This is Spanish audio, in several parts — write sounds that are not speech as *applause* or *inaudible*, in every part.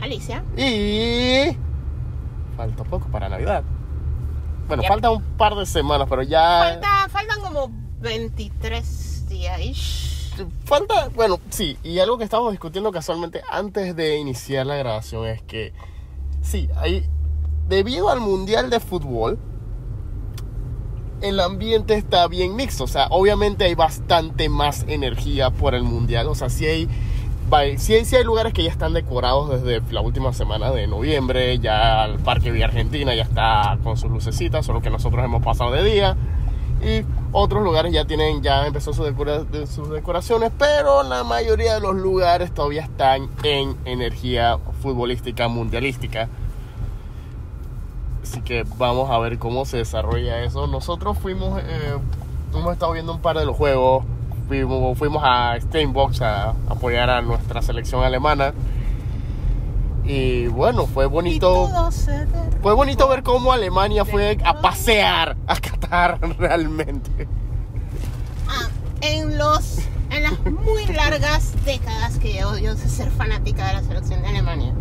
Alicia. y... Falta poco para Navidad. Bueno, Yep. falta un par de semanas, pero ya... Falta, faltan como 23 días. Falta, bueno, sí, y algo que estábamos discutiendo casualmente antes de iniciar la grabación es que, sí, hay, debido al Mundial de Fútbol, el ambiente está bien mixto, o sea, obviamente hay bastante más energía por el Mundial, o sea, sí hay, va- sí hay, lugares que ya están decorados desde la última semana de noviembre, ya el Parque Villa Argentina ya está con sus lucecitas, solo que nosotros hemos pasado de día. Y otros lugares ya tienen ya empezó su decora- de- sus decoraciones pero la mayoría de los lugares todavía están en energía futbolística mundialística. Así que vamos a ver cómo se desarrolla eso. Nosotros fuimos eh, hemos estado viendo un par de los juegos fuimos, fuimos a Steinbox a apoyar a nuestra selección alemana y bueno fue bonito fue bonito ver cómo Alemania fue a pasear a Qatar *laughs* realmente. Ah, en los en las muy largas décadas que llevo yo de ser fanática de la selección de Alemania.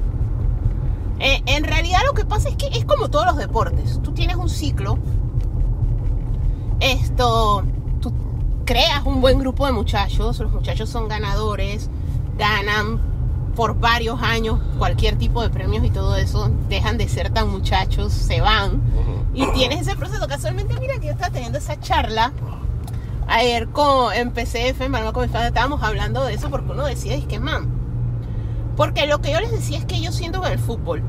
eh, en realidad lo que pasa es que es como todos los deportes. Tú tienes un ciclo. Esto, creas un buen grupo de muchachos. Los muchachos son ganadores, ganan por varios años cualquier tipo de premios y todo eso. Dejan de ser tan muchachos, se van. Y tienes ese proceso. Casualmente, mira que yo estaba teniendo esa charla ayer con, en PCF, en con mis padres, estábamos hablando de eso porque uno decía, es que, man, porque lo que yo les decía es que yo siento en el fútbol,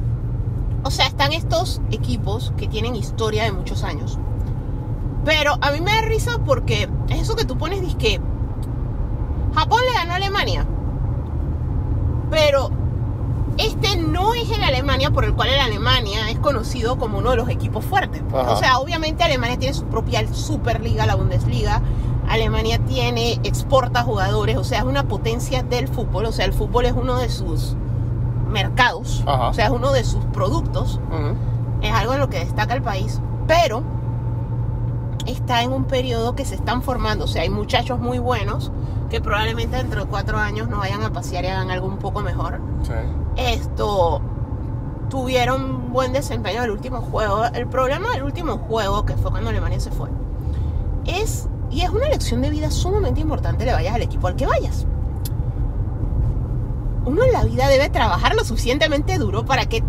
o sea, están estos equipos que tienen historia de muchos años. Pero a mí me da risa porque es eso que tú pones, que Japón le ganó a Alemania. Pero este no es el Alemania por el cual el Alemania es conocido como uno de los equipos fuertes. Ajá. O sea, obviamente Alemania tiene su propia Superliga, la Bundesliga. Alemania tiene, exporta jugadores, o sea, es una potencia del fútbol. O sea, el fútbol es uno de sus mercados, Ajá. o sea, es uno de sus productos. Ujú. Es algo en lo que destaca el país. Pero está en un periodo que se están formando. O sea, hay muchachos muy buenos que probablemente dentro de cuatro años no vayan a pasear y hagan algo un poco mejor Sí. esto tuvieron buen desempeño en el último juego. El problema del último juego, que fue cuando Alemania se fue, es, y es una lección de vida sumamente importante, le vayas al equipo al que vayas. Uno en la vida debe trabajar lo suficientemente duro para que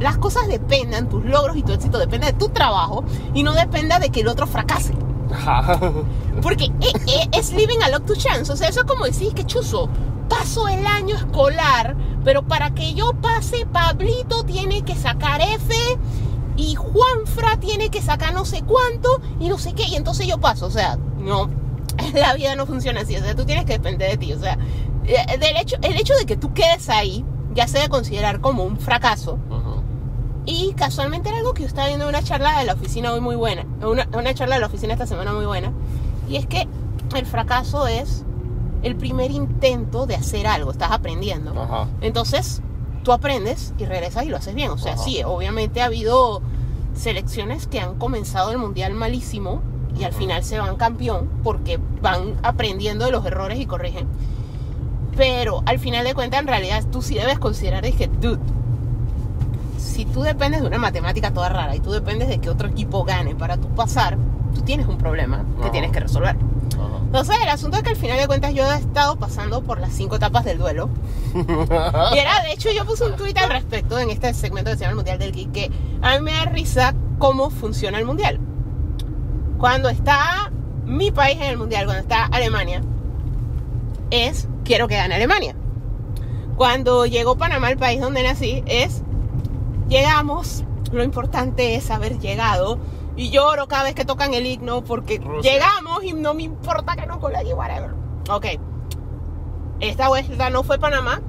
las cosas dependan, tus logros y tu éxito dependa de tu trabajo y no dependa de que el otro fracase. Ajá. Porque eh, *laughs* eh, es living a lot to chance. O sea, eso es como decir que chuzo, paso el año escolar, pero para que yo pase, Pablito tiene que sacar F y Juanfra tiene que sacar no sé cuánto y no sé qué, y entonces yo paso. O sea, no, *laughs* la vida no funciona así. O sea, tú tienes que depender de ti. O sea, eh, del hecho, el hecho de que tú quedes ahí ya se debe considerar como un fracaso. Y casualmente era algo que yo estaba viendo en una charla de la oficina hoy muy buena. Una, una charla de la oficina esta semana muy buena. Y es que el fracaso es el primer intento de hacer algo. Estás aprendiendo. Ajá. Entonces, tú aprendes y regresas y lo haces bien. O sea, Ajá. sí, obviamente ha habido selecciones que han comenzado el mundial malísimo y al final se van campeón porque van aprendiendo de los errores y corrigen. Pero al final de cuentas, en realidad, tú sí debes considerar, dije, dude, si tú dependes de una matemática toda rara y tú dependes de que otro equipo gane para tú pasar, tú tienes un problema que Ajá. tienes que resolver. Ajá. Entonces, el asunto es que al final de cuentas yo he estado pasando por las cinco etapas del duelo. *laughs* Y era, de hecho, yo puse un tweet al respecto en este segmento que se llama el Mundial del Geek, que a mí me da risa cómo funciona el Mundial. Cuando está mi país en el Mundial, cuando está Alemania, es quiero que gane Alemania. Cuando llegó Panamá, el país donde nací, es llegamos, lo importante es haber llegado. Y lloro cada vez que tocan el himno porque Rusia. llegamos y no me importa que no colegio, whatever. Ok. Esta vuelta no fue Panamá.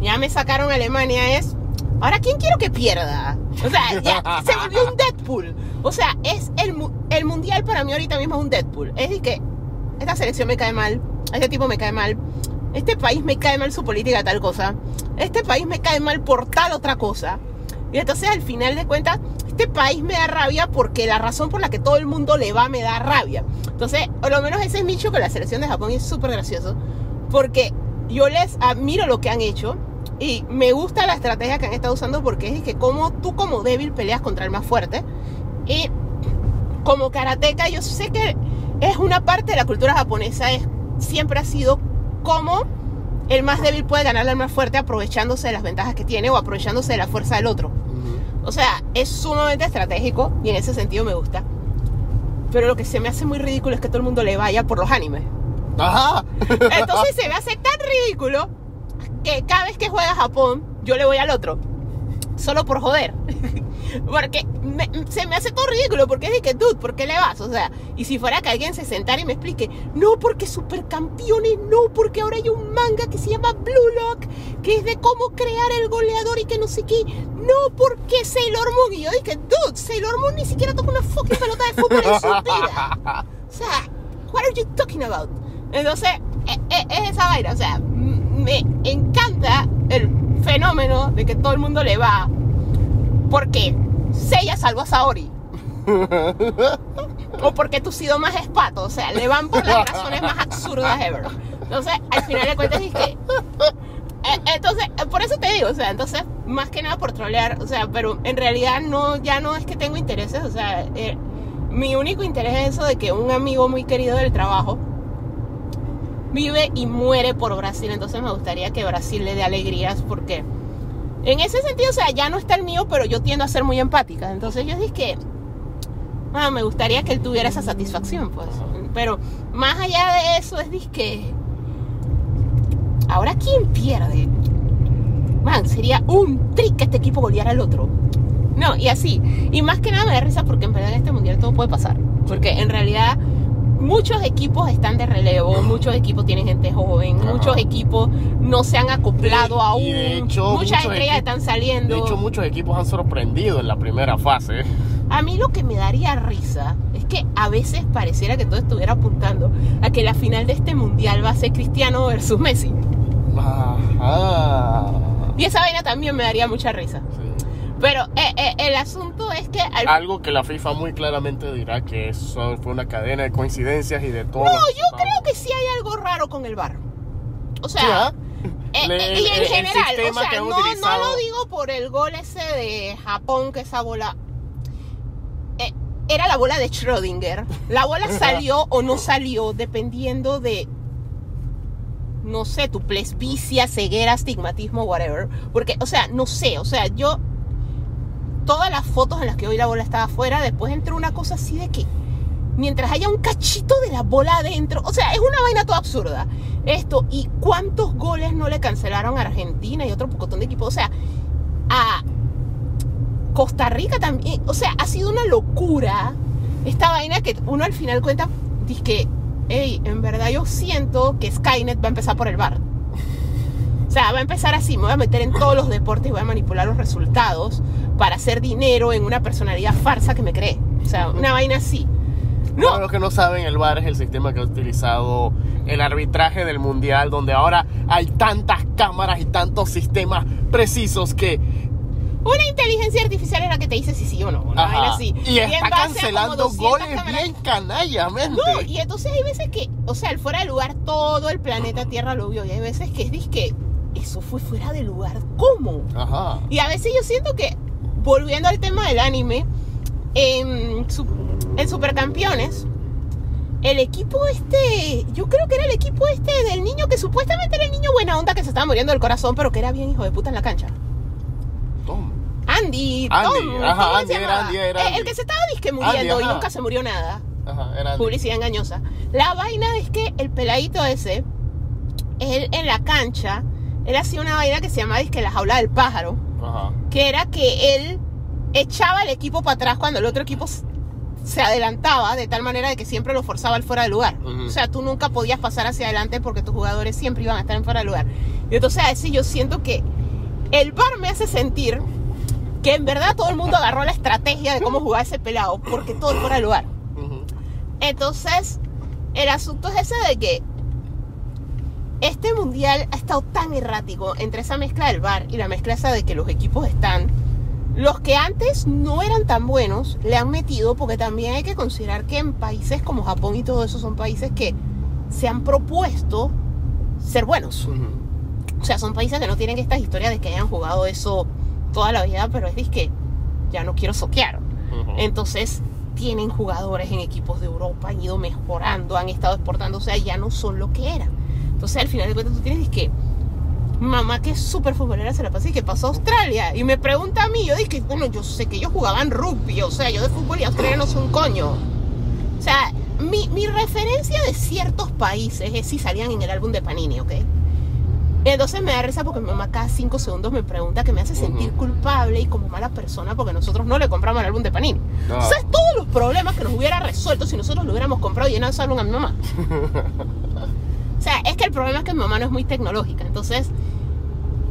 Ya me sacaron Alemania, es Ahora, ¿quién quiero que pierda? O sea, ya *laughs* se volvió un Deadpool. O sea, es el, el mundial para mí ahorita mismo es un Deadpool. Es decir, que esta selección me cae mal, este tipo me cae mal, este país me cae mal su política tal cosa, este país me cae mal por tal otra cosa. Y entonces al final de cuentas, este país me da rabia porque la razón por la que todo el mundo le va me da rabia. Entonces, o lo menos ese hecho con la selección de Japón es súper gracioso. Porque yo les admiro lo que han hecho y me gusta la estrategia que han estado usando porque es que como tú como débil peleas contra el más fuerte. Y como karateca yo sé que es una parte de la cultura japonesa, es, siempre ha sido como el más débil puede ganarle al más fuerte aprovechándose de las ventajas que tiene o aprovechándose de la fuerza del otro. O sea, es sumamente estratégico y en ese sentido me gusta. Pero lo que se me hace muy ridículo es que todo el mundo le vaya por los animes. Ajá. Entonces se me hace tan ridículo que cada vez que juega Japón, yo le voy al otro. Solo por joder. Porque me- se me hace todo ridículo. Porque es de que, dude, ¿por qué le vas? O sea, y si fuera que alguien se sentara y me explique, no porque supercampeones, no porque ahora hay un manga que se llama Blue Lock, que es de cómo crear el goleador y que no sé qué. No porque Sailor Moon. Y yo dije, dude, Sailor Moon ni siquiera toca una fucking pelota de fútbol en su *laughs* vida. O sea, what are you talking about? Entonces, e- e- es esa vaina. O sea, me encanta el fenómeno de que todo el mundo le va porque Seiya salvó a Saori. o porque tú has sido más espato. O sea, le van por las razones más absurdas ever. Entonces, al final de cuentas, es que. eh, Entonces, eh, por eso te digo, o sea, entonces, más que nada por trolear, o sea, pero en realidad no, ya no es que tengo intereses, o sea, eh, mi único interés es eso de que un amigo muy querido del trabajo vive y muere por Brasil, entonces me gustaría que Brasil le dé alegrías porque en ese sentido, o sea, ya no está el mío, pero yo tiendo a ser muy empática, entonces yo dije que ah, me gustaría que él tuviera esa satisfacción, pues, pero más allá de eso es disque ahora quién pierde, man, sería un trick que este equipo goleara al otro. No, y así. Y más que nada me da risa porque en verdad en este mundial todo puede pasar. Porque en realidad muchos equipos están de relevo, muchos equipos tienen gente joven, Ajá. muchos equipos no se han acoplado aún. y de hecho, muchas muchos estrellas están saliendo. De hecho, muchos equipos han sorprendido en la primera fase. A mí lo que me daría risa es que a veces pareciera que todo estuviera apuntando a que la final de este mundial va a ser Cristiano versus Messi. Ajá. Y esa vaina también me daría mucha risa. Sí. Pero eh, eh, el asunto es que al Algo que la FIFA muy claramente dirá que eso fue una cadena de coincidencias y de todo. No, yo creo que sí hay algo raro con el bar. O sea, Sí, eh, Le- eh, y en general, o sea, no, utilizado- no lo digo por el gol ese de Japón, que esa bola eh, era la bola de Schrödinger. La bola *laughs* salió o no salió dependiendo de, no sé, tu presbicia, ceguera, astigmatismo, whatever. Porque, o sea, no sé, o sea, yo todas las fotos en las que hoy la bola estaba afuera, después entró una cosa así de que mientras haya un cachito de la bola adentro, o sea, es una vaina toda absurda. Esto, ¿y cuántos goles no le cancelaron a Argentina y otro pocotón de equipos? O sea, a Costa Rica también, o sea, ha sido una locura esta vaina que uno al final cuenta, dice que, hey, en verdad yo siento que Skynet va a empezar por el bar. O sea, va a empezar así, me voy a meter en todos los deportes voy a manipular los resultados para hacer dinero en una personalidad farsa que me cree. O sea, una vaina así. No, Para los que no saben, el VAR es el sistema que ha utilizado el arbitraje del mundial, donde ahora hay tantas cámaras y tantos sistemas precisos que una inteligencia artificial es la que te dice si sí o no. Una vaina así. y en está cancelando 200 goles cámaras- bien canallamente. No, y entonces hay veces que, o sea, el fuera de lugar, todo el planeta Tierra lo vio. Y hay veces que es que eso fue fuera de lugar. ¿Cómo? Ajá. Y a veces yo siento que, volviendo al tema del anime, en, su- en Supercampeones, el equipo este, yo creo que era el equipo este del niño que supuestamente era el niño buena onda que se estaba muriendo del corazón, pero que era bien hijo de puta en la cancha. Tom. Andy, Andy, Tom, ajá, ¿cómo se Andy, era? Andy, era Eh, Andy. El que se estaba disque muriendo Andy, y ajá. nunca se murió nada. Ajá, era Publicidad engañosa. La vaina es que el peladito ese, él en la cancha, él hacía una vaina que se llamaba disque la jaula del pájaro, Ajá. que era que él echaba el equipo para atrás cuando el otro equipo se adelantaba, de tal manera de que siempre lo forzaba al fuera de lugar. O sea, tú nunca podías pasar hacia adelante porque tus jugadores siempre iban a estar en fuera de lugar. Y entonces a veces yo siento que el bar me hace sentir que en verdad todo el mundo agarró la estrategia de cómo jugar ese pelado, porque todo fuera del lugar. Entonces, el asunto es ese de que este mundial ha estado tan errático entre esa mezcla del bar y la mezcla esa de que los equipos están. Los que antes no eran tan buenos le han metido porque también hay que considerar que en países como Japón y todo eso son países que se han propuesto ser buenos. O sea, son países que no tienen estas historias de que hayan jugado eso toda la vida, pero es que ya no quiero soquear. Entonces, tienen jugadores en equipos de Europa, han ido mejorando, han estado exportando, o sea, ya no son lo que eran. Entonces, al final de cuentas, tú tienes que mamá que es súper futbolera se la pasa y que pasó a Australia. Y me pregunta a mí, yo dije, bueno, yo sé que ellos jugaban rugby, o sea, yo de fútbol y Australia no son coño. O sea, mi, mi referencia de ciertos países es si salían en el álbum de Panini, ¿ok? Entonces me da risa porque mi mamá cada cinco segundos me pregunta que me hace sentir culpable y como mala persona porque nosotros no le compramos el álbum de Panini. Ah. ¿Sabes todos los problemas que nos hubiera resuelto si nosotros lo hubiéramos comprado y llenado ese álbum a mi mamá? *laughs* o sea, es que el problema es que mi mamá no es muy tecnológica, entonces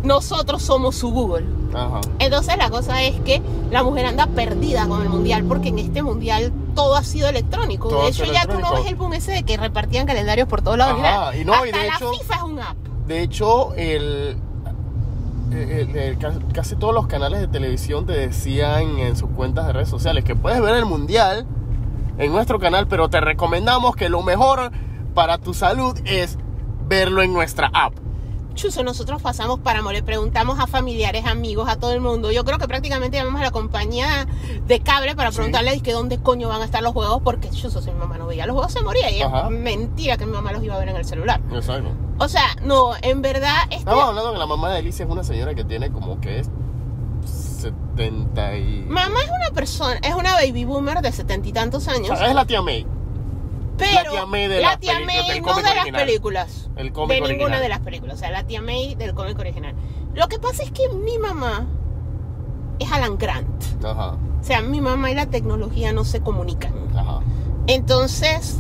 nosotros somos su Google. Ajá. Entonces la cosa es que la mujer anda perdida con el mundial porque en este mundial todo ha sido electrónico. Todo de hecho ya tú no ves el boom ese de que repartían calendarios por todos lados. Ajá, y no, y Hasta de la hecho- FIFA es un app. De hecho, el, el- el- ca- casi todos los canales de televisión te decían en sus cuentas de redes sociales que puedes ver el mundial en nuestro canal, pero te recomendamos que lo mejor para tu salud es verlo en nuestra app. Chuso, nosotros pasamos páramo, le preguntamos a familiares, amigos, a todo el mundo. Yo creo que prácticamente llamamos a la compañía de cable para Sí. preguntarle que dónde coño van a estar los juegos, porque Chuso, si mi mamá no veía los juegos se moría. Y Ajá. es mentira que mi mamá los iba a ver en el celular. Exacto. O sea, no, en verdad, este, Estamos hablando que la mamá de Alicia es una señora que tiene como que es 70 y... mamá es una persona, es una baby boomer de setenta y tantos O años. sea, es la tía May. Pero tía May de la tía May no de las original. películas. El cómic de ninguna original. de las películas. O sea, la tía May del cómic original. Lo que pasa es que mi mamá es Alan Grant. Ajá, O sea, mi mamá y la tecnología no se comunican. ajá. Entonces,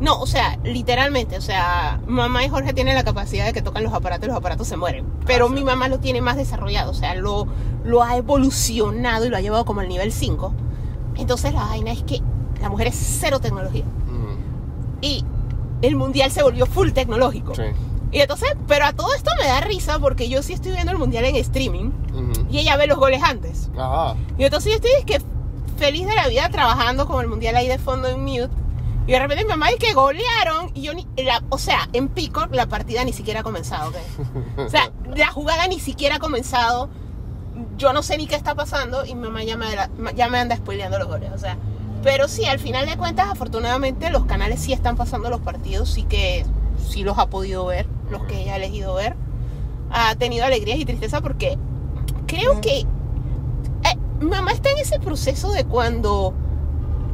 no, o sea, literalmente, o sea, mamá y Jorge tienen la capacidad de que tocan los aparatos y los aparatos se mueren. Pero Ah, sí. mi mamá lo tiene más desarrollado, o sea, lo, lo ha evolucionado y lo ha llevado como al nivel 5. Entonces la vaina es que la mujer es cero tecnología. Y el mundial se volvió full tecnológico. Sí. Y entonces, pero a todo esto me da risa porque yo sí estoy viendo el mundial en streaming y ella ve los goles antes. Ajá. Y entonces yo estoy es que feliz de la vida trabajando con el mundial ahí de fondo en mute. Y de repente mi mamá dice que golearon y yo ni, la- o sea, en Pico la partida ni siquiera ha comenzado, ¿ok? O sea, *laughs* la jugada ni siquiera ha comenzado. Yo no sé ni qué está pasando y mi mamá ya me, ya me anda spoileando los goles, o sea. Pero sí, al final de cuentas, afortunadamente los canales sí están pasando los partidos, sí que sí los ha podido ver, los que ella ha elegido ver. Ha tenido alegrías y tristeza porque creo que eh, mamá está en ese proceso de cuando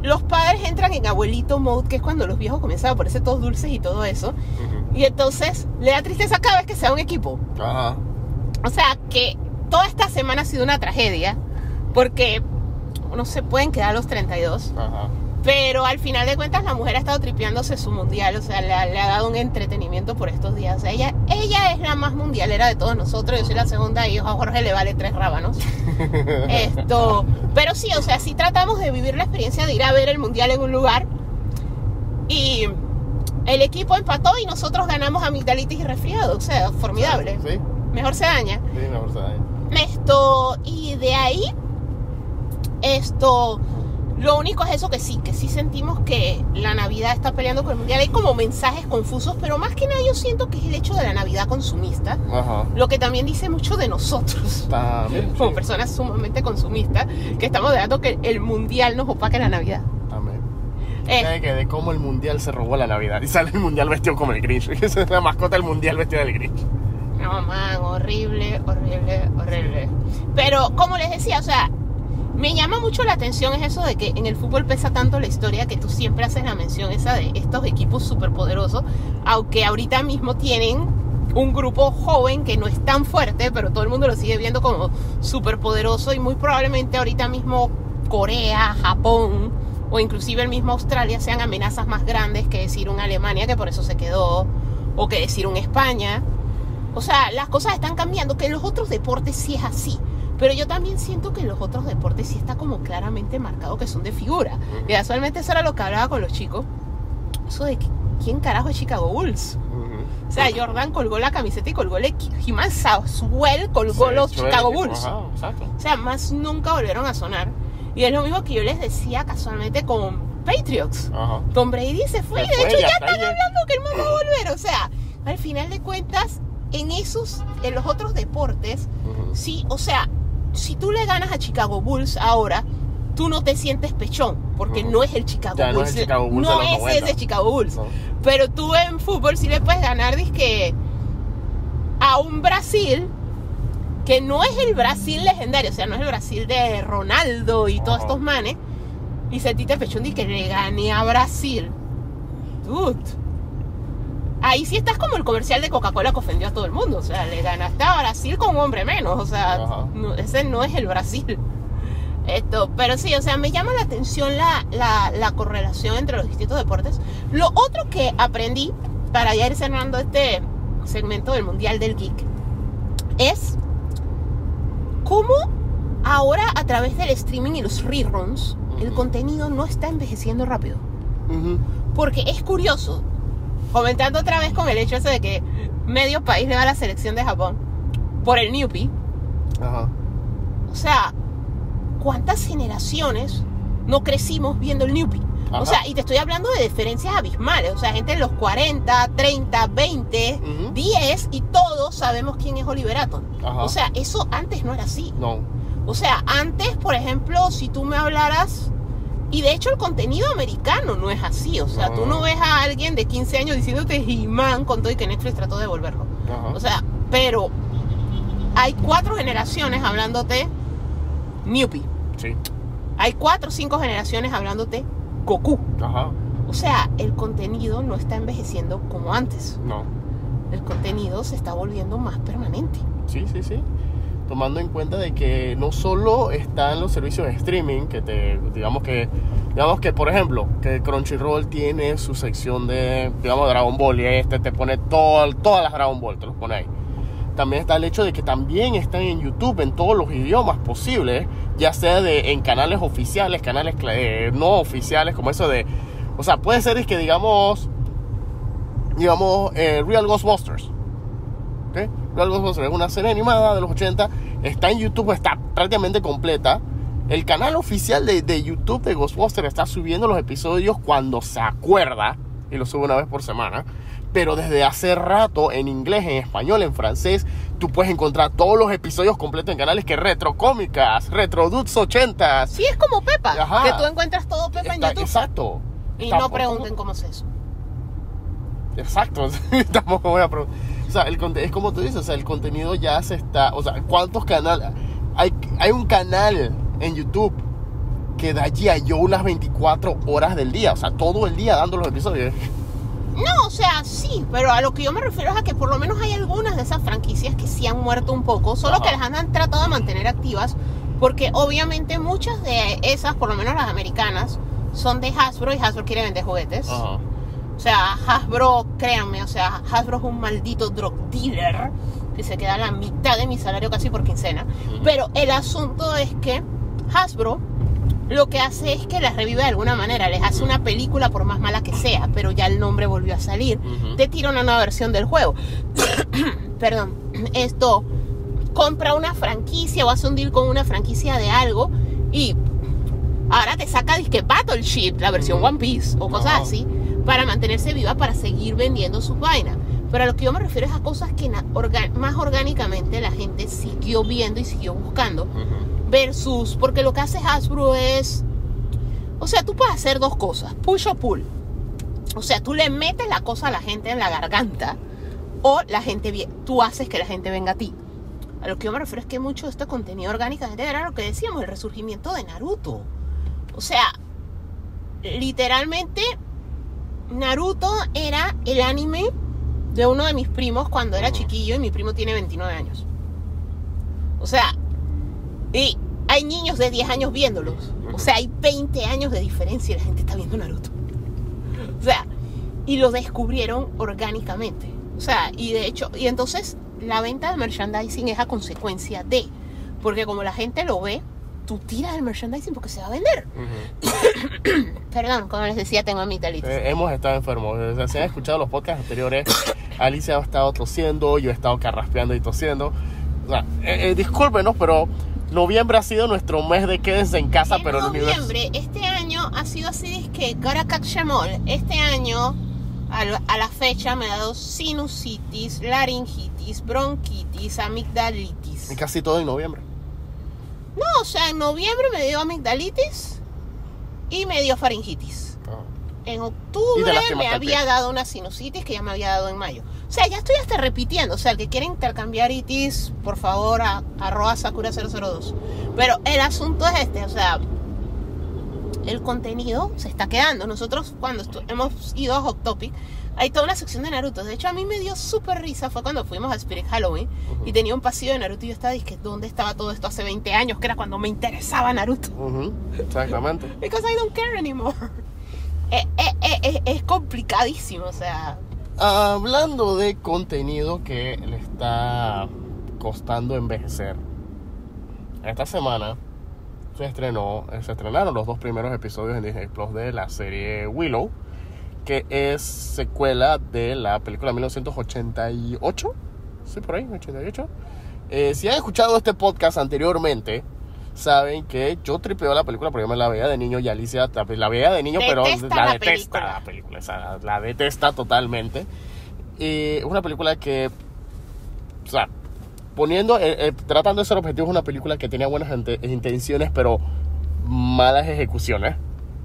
los padres entran en abuelito mode, que es cuando los viejos comienzan a ponerse todos dulces y todo eso. Y entonces le da tristeza cada vez que sea un equipo. Ajá. O sea, que toda esta semana ha sido una tragedia, porque no se pueden quedar los 32. Ajá. Pero al final de cuentas la mujer ha estado tripeándose su mundial, o sea, le, ha- le ha dado un entretenimiento por estos días. O sea, ella, ella es la más mundialera de todos nosotros, yo soy la segunda y a Jorge le vale tres rábanos. *laughs* Esto, pero sí, o sea, sí tratamos de vivir la experiencia de ir a ver el mundial en un lugar y el equipo empató y nosotros ganamos amigdalitis y resfriado, o sea, formidable. Sí, Mejor se daña. sí, me gusta. Esto, y de ahí, esto, lo único es eso que sí, que sí sentimos que la Navidad está peleando con el Mundial. Hay como mensajes confusos, pero más que nada yo siento que es el hecho de la Navidad consumista, Ajá. lo que también dice mucho de nosotros. También. *laughs* Como sí. personas sumamente consumistas, que estamos dejando que el mundial nos opaque la Navidad. También. Eh, que de cómo el mundial se robó la Navidad. Y sale el mundial vestido como el Grinch. *laughs* Esa es la mascota del mundial vestido del Grinch. No, man, horrible, horrible, horrible. Pero, como les decía, o sea, me llama mucho la atención es eso de que en el fútbol pesa tanto la historia que tú siempre haces la mención esa de estos equipos superpoderosos, aunque ahorita mismo tienen un grupo joven que no es tan fuerte, pero todo el mundo lo sigue viendo como superpoderoso y muy probablemente ahorita mismo Corea, Japón o inclusive el mismo Australia sean amenazas más grandes que decir una Alemania que por eso se quedó o que decir un España. O sea, las cosas están cambiando, que en los otros deportes sí es así. Pero yo también siento que en los otros deportes sí está como claramente marcado que son de figura. Ujú. Y casualmente eso era lo que hablaba con los chicos. Eso de que, quién carajo es Chicago Bulls. Ujú. O sea, Jordan colgó la camiseta y colgó el Jiman Saswell colgó Sí, los Chicago Bulls. Ajá, exacto. O sea, más nunca volvieron a sonar. Y es lo mismo que yo les decía casualmente con Patriots. Ajá. Tom Brady se fue y de hecho ya ya está están hablando que el va a *clears throat* volver. O sea, al final de cuentas, en esos, en los otros deportes, Ujú. sí, o sea, si tú le ganas a Chicago Bulls ahora, tú no te sientes pechón, porque no es el Chicago Ya no Bulls. es el Chicago Bulls de no es 90. ese Chicago Bulls. No. Pero tú en fútbol sí le puedes ganar, que a un Brasil que no es el Brasil legendario, o sea, no es el Brasil de Ronaldo y todos estos manes, y sentiste pechón que le gané a Brasil. Dude. Ahí sí estás como el comercial de Coca-Cola que ofendió a todo el mundo. O sea, le ganaste a Brasil con un hombre menos. O sea, no- ese no es el Brasil. Esto, pero sí, o sea, me llama la atención la, la, la correlación entre los distintos deportes. Lo otro que aprendí para ya ir cerrando este segmento del Mundial del Geek es cómo ahora a través del streaming y los reruns el Ujú. contenido no está envejeciendo rápido. Porque es curioso, comentando otra vez con el hecho ese de que medio país le va a la selección de Japón por el Newbie. Ajá. O sea, ¿cuántas generaciones no crecimos viendo el Newbie? Ajá. O sea, y te estoy hablando de diferencias abismales. O sea, gente en los 40, 30, 20, Ujú. 10 y todos sabemos quién es Oliver Atom. Ajá. O sea, eso antes no era así. No. O sea, antes, por ejemplo, si tú me hablaras, y de hecho el contenido americano no es así, o sea, No. tú no ves a alguien de 15 años diciéndote He-Man con todo y que Netflix trató de devolverlo. O sea, pero hay cuatro generaciones hablándote Newpie. sí. Hay cuatro o cinco generaciones hablándote Goku. Ajá. O sea, el contenido no está envejeciendo como antes. No. El contenido se está volviendo más permanente. Sí, sí, sí. Tomando en cuenta de que no solo están los servicios de streaming, que te, digamos que, digamos que, por ejemplo, que Crunchyroll tiene su sección de, digamos, Dragon Ball y este te pone todo, todas las Dragon Ball, te los pone ahí. También está el hecho de que también están en YouTube en todos los idiomas posibles, ya sea de, en canales oficiales, canales eh, no oficiales, como eso de, o sea, puede ser es que digamos, digamos, eh, Real Ghostbusters. ¿ok? Ghostbusters es una serie animada de los 80, está en YouTube, está prácticamente completa. El canal oficial de, de YouTube de Ghostbusters está subiendo los episodios cuando se acuerda y lo sube una vez por semana. Pero desde hace rato en inglés, en español, en francés, tú puedes encontrar todos los episodios completos en canales que retro cómicas, retro dudes 80 Sí, es como Pepa, Ajá. que tú encuentras todo Pepa en YouTube. Exacto. Y Tampoco- no pregunten cómo es eso. Exacto, *laughs* tampoco voy a preguntar. O sea, el, es como tú dices, o sea, el contenido ya se está. O sea, ¿cuántos canales? Hay, hay un canal en YouTube que da ya yo unas 24 horas del día, o sea, todo el día dando los episodios. No, o sea, sí, pero a lo que yo me refiero es a que por lo menos hay algunas de esas franquicias que sí han muerto un poco, solo Ajá. que las han tratado de mantener activas, porque obviamente muchas de esas, por lo menos las americanas, son de Hasbro y Hasbro quiere vender juguetes. Ajá. O sea, Hasbro, créanme, o sea, Hasbro es un maldito drug dealer que se queda la mitad de mi salario casi por quincena. Pero el asunto es que Hasbro lo que hace es que las revive de alguna manera, les hace una película por más mala que sea, pero ya el nombre volvió a salir. Te tira una nueva versión del juego. *coughs* Perdón, esto compra una franquicia o hace un deal con una franquicia de algo y ahora te saca disque Battleship, la versión. One Piece o cosas así, para mantenerse viva, para seguir vendiendo sus vainas. Pero a lo que yo me refiero es a cosas que más orgánicamente la gente siguió viendo y siguió buscando. Versus, porque lo que hace Hasbro es. O sea, tú puedes hacer dos cosas: push o pull. O sea, tú le metes la cosa a la gente en la garganta, o la gente tú haces que la gente venga a ti. A lo que yo me refiero es que mucho de este contenido orgánicamente era lo que decíamos, el resurgimiento de Naruto. O sea, literalmente, Naruto era el anime de uno de mis primos cuando era Ujú. chiquillo y mi primo tiene 29 años. O sea, y hay niños de 10 años viéndolos. O sea, hay 20 años de diferencia y la gente está viendo Naruto. O sea, y lo descubrieron orgánicamente. O sea, y de hecho, y entonces la venta de merchandising es a consecuencia de, porque como la gente lo ve, tú tiras el merchandising porque se va a vender. *coughs* Perdón, como les decía, tengo amigdalitis. Eh, hemos estado enfermos. O sea, si han escuchado los podcasts anteriores, *coughs* Alicia ha estado tosiendo, yo he estado carraspeando y tosiendo. O sea, eh, eh, discúlpenos, pero noviembre ha sido nuestro mes de quédense en casa, en pero el noviembre, este año ha sido así, es que Garakakshemol, este año a la fecha me ha dado sinusitis, laringitis, bronquitis, amigdalitis. Y casi todo en noviembre. No, o sea, en noviembre me dio amigdalitis y me dio faringitis. Ah. En octubre me había dado una sinusitis que ya me había dado en mayo. O sea, ya estoy hasta repitiendo. O sea, el que quiere intercambiar itis, por favor, a arroba sakura 002. Pero el asunto es este, o sea, el contenido se está quedando. Nosotros cuando hemos ido a Hot Topic, hay toda una sección de Naruto. De hecho, a mí me dio súper risa. Fue cuando fuimos a Spirit Halloween y tenía un pasillo de Naruto y yo estaba, que ¿dónde estaba todo esto hace 20 años? Que era cuando me interesaba Naruto. Ujú, Exactamente. *laughs* Because I don't care anymore. *laughs* Eh, eh, eh, es complicadísimo, o sea. Hablando de contenido que le está costando envejecer. Esta semana se estrenó, se estrenaron los dos primeros episodios en Disney Plus de la serie Willow, que es secuela de la película 1988. Sí, por ahí, 88. Eh, si han escuchado este podcast anteriormente, saben que yo tripeo la película porque yo me la veía de niño y Alicia la veía de niño, pero la, la detesta película. la película, o sea, la detesta totalmente. Y es una película que, o sea, poniendo, eh, eh, tratando de ser objetivo, es una película que tenía buenas intenciones, pero malas ejecuciones.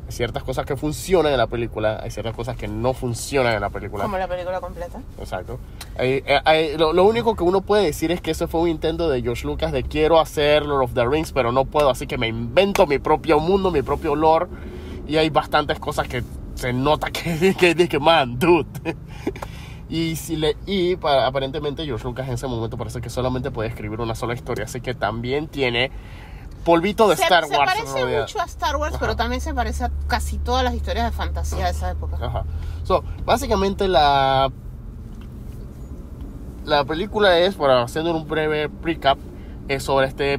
Hay ciertas cosas que funcionan en la película, hay ciertas cosas que no funcionan en la película. Como la película completa. Exacto. Hay- eh, hay- lo, lo único que uno puede decir es que eso fue un intento de George Lucas de quiero hacer Lord of the Rings, pero no puedo, así que me invento mi propio mundo, mi propio lore. Y hay bastantes cosas que se nota que, *laughs* que, que, man, dude. *laughs* Y, si le, y pa- aparentemente George Lucas en ese momento parece que solamente puede escribir una sola historia, así que también tiene polvito de se, Star se Wars. parece rodeado. mucho a Star Wars, Ajá. pero también se parece a casi todas las historias de fantasía de esa época. Ajá. So, básicamente la la película es, para haciendo un breve recap, es sobre este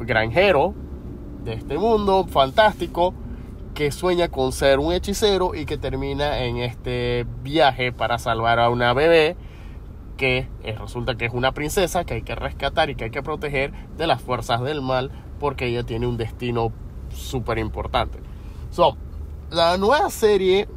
granjero de este mundo fantástico que sueña con ser un hechicero y que termina en este viaje para salvar a una bebé que eh, resulta que es una princesa que hay que rescatar y que hay que proteger de las fuerzas del mal porque ella tiene un destino súper importante. So, la nueva serie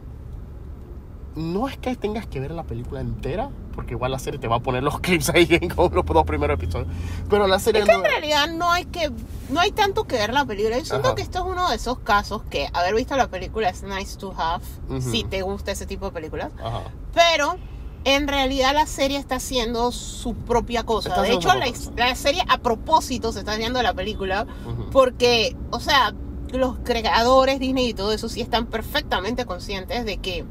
no es que tengas que ver la película entera, porque igual la serie te va a poner los *laughs* clips ahí en los dos primeros episodios. Pero la serie Es que no- en realidad no hay que no hay tanto que ver la película. Yo siento Ajá. que esto es uno de esos casos que haber visto la película es nice to have Ujú. si te gusta ese tipo de películas. Ajá. Pero en realidad la serie está haciendo su propia cosa. Está de haciendo hecho, la, la serie a propósito se está viendo la película porque, o sea, los creadores Disney y todo eso sí están perfectamente conscientes de que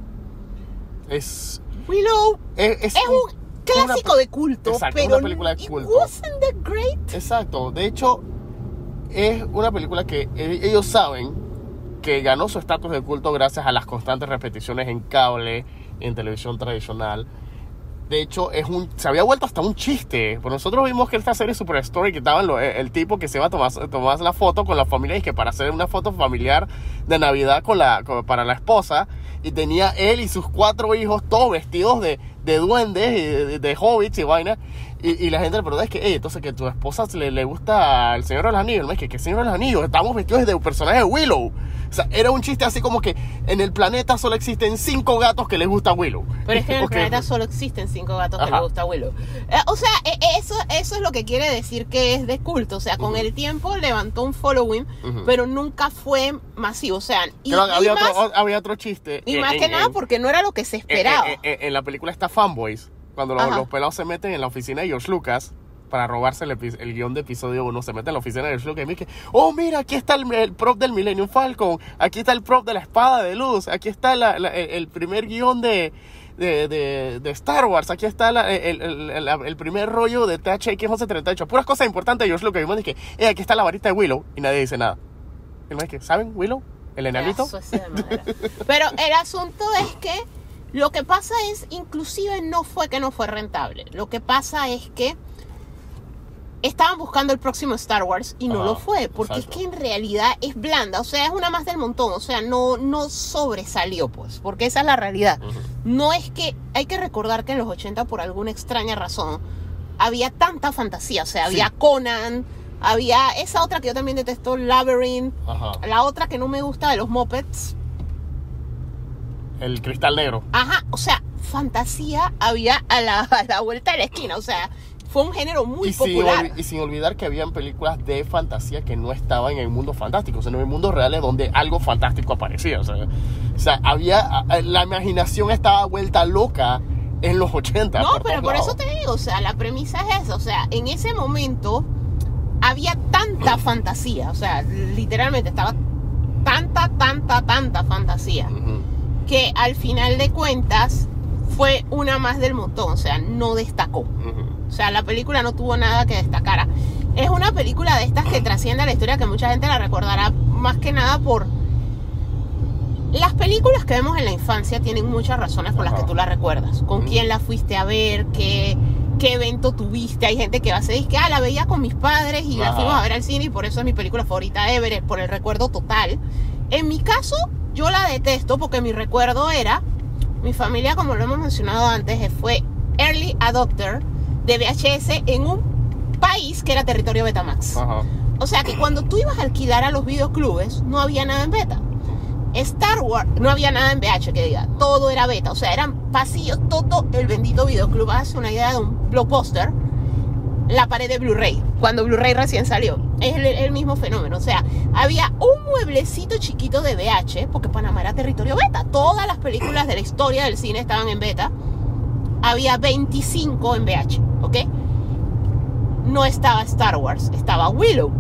Es, Willow es, es es un clásico una- de culto, Exacto, pero una película de it culto. wasn't that great. Exacto. De hecho, es una película que eh, ellos saben que ganó su estatus de culto gracias a las constantes repeticiones en cable, en televisión tradicional. De hecho, es un, se había vuelto hasta un chiste. Pues nosotros vimos que esta serie Super Story que estaban lo- el tipo que se iba a tomar, tomar la foto con la familia y que para hacer una foto familiar de Navidad con la, con- para la esposa. Y tenía él y sus cuatro hijos todos vestidos de, de duendes y de, de- hobbits y vaina. Y, y la gente le pregunta, es que, "Ey, entonces que tu esposa le, le gusta el Señor de los Anillos. No, es que, ¿qué Señor de los Anillos? Estamos vestidos de un personaje de Willow. O sea, era un chiste así como que en el planeta solo existen cinco gatos que les gusta Willow. Pero es que en el planeta solo existen cinco gatos que Ajá. le gusta Willow. Eh, o sea, eh, eso, eso es lo que quiere decir que es de culto. O sea, con el tiempo levantó un following, pero nunca fue masivo. O sea, y, había, más, otro, había otro chiste. y más que nada porque no era lo que se esperaba. En, la película está Fanboys, cuando los, los pelados se meten en la oficina de George Lucas para robarse el, el guion de episodio 1, se meten en la oficina de George Lucas y dice, oh mira, aquí está el, el prop del Millennium Falcon, aquí está el prop de la espada de luz, aquí está el, el primer guion de, Star Wars, aquí está la- el, el- el- el primer rollo de THX 1138, puras cosas importantes de George Lucas. Y me dije, eh, aquí está la varita de Willow y nadie dice nada. Me dice, ¿saben Willow? El enanito. Pero el asunto es que Lo que pasa es, inclusive no fue que no fue rentable. Lo que pasa es que estaban buscando el próximo Star Wars y no Ajá, lo fue, porque exacto. es que en realidad es blanda, o sea, es una más del montón, o sea, no, no sobresalió, pues, porque esa es la realidad. No es que, hay que recordar que en los 80, por alguna extraña razón, había tanta fantasía, o sea, había Sí. Conan, había esa otra que yo también detesto, Labyrinth, Ajá. la otra que no me gusta de los Muppets, El cristal negro. Ajá, o sea, fantasía había a la, *laughs* a la vuelta de la esquina, o sea, fue un género muy y, popular. y sin olvidar que habían películas de fantasía que no estaban en el mundo fantástico, sino en el mundo real es donde algo fantástico aparecía. O sea, o sea, había la imaginación estaba vuelta loca en los 80. No, pero por eso te digo, o sea, la premisa es esa, o sea, en ese momento había tanta fantasía, o sea, literalmente estaba tanta, tanta, tanta fantasía, que al final de cuentas fue una más del montón, o sea, no destacó. Ujú. O sea, la película no tuvo nada que destacara. Es una película de estas que trasciende la historia que mucha gente la recordará más que nada por... Las películas que vemos en la infancia tienen muchas razones por las que tú las recuerdas. Con quién la fuiste a ver, qué, qué evento tuviste. Hay gente que va a decir que ah, la veía con mis padres y la Ajá. fuimos a ver al cine y por eso es mi película favorita ever, por el recuerdo total. En mi caso, yo la detesto porque mi recuerdo era, mi familia, como lo hemos mencionado antes, fue early adopter de VHS en un país que era territorio Betamax. Ajá. O sea que cuando tú ibas a alquilar a los videoclubes, no había nada en beta. Star Wars, no había nada en VH que diga, todo era beta, o sea, eran pasillos, todo el bendito videoclub. Hace una idea de un blockbuster, la pared de Blu-ray, cuando Blu-ray recién salió. Es el, el mismo fenómeno, o sea, había un mueblecito chiquito de VH, porque Panamá era territorio beta. Todas las películas de la historia del cine estaban en beta. Había 25 en VH, ¿ok? No estaba Star Wars, estaba Willow.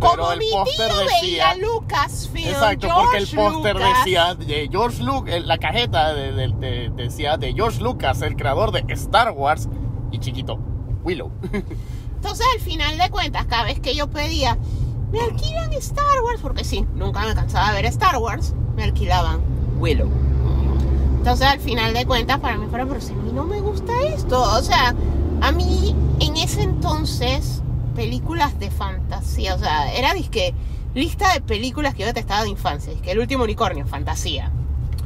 Pero Como el mi tío decía- veía Lucasfilm, Exacto, porque el póster decía de George Lucas, la cajeta de- de- de- decía de George Lucas, el creador de Star Wars, y chiquito, Willow. *laughs* Entonces, al final de cuentas, cada vez que yo pedía, me alquilan Star Wars, porque sí, nunca me cansaba de ver Star Wars, me alquilaban Willow. Entonces, al final de cuentas, para mí fuera, pero si a mí no me gusta esto. O sea, a mí en ese entonces, películas de fantasía, o sea, era disque lista de películas que yo detestaba de infancia. Disque El último unicornio, fantasía.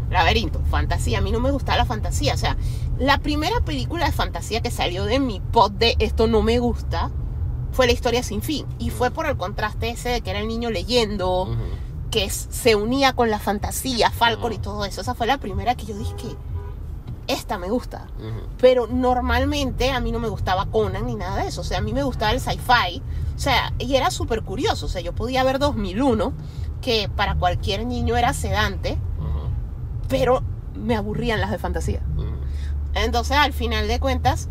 Laberinto, fantasía. A mí no me gustaba la fantasía. O sea, la primera película de fantasía que salió de mi pod de esto no me gusta fue La historia sin fin. Y fue por el contraste ese de que era el niño leyendo. Que se unía con la fantasía, Falcon y todo eso. Esa fue la primera que yo dije que esta me gusta. Pero normalmente a mí no me gustaba Conan ni nada de eso. O sea, a mí me gustaba el sci-fi. O sea, y era súper curioso. O sea, yo podía ver 2001, que para cualquier niño era sedante, pero me aburrían las de fantasía. Entonces, al final de cuentas,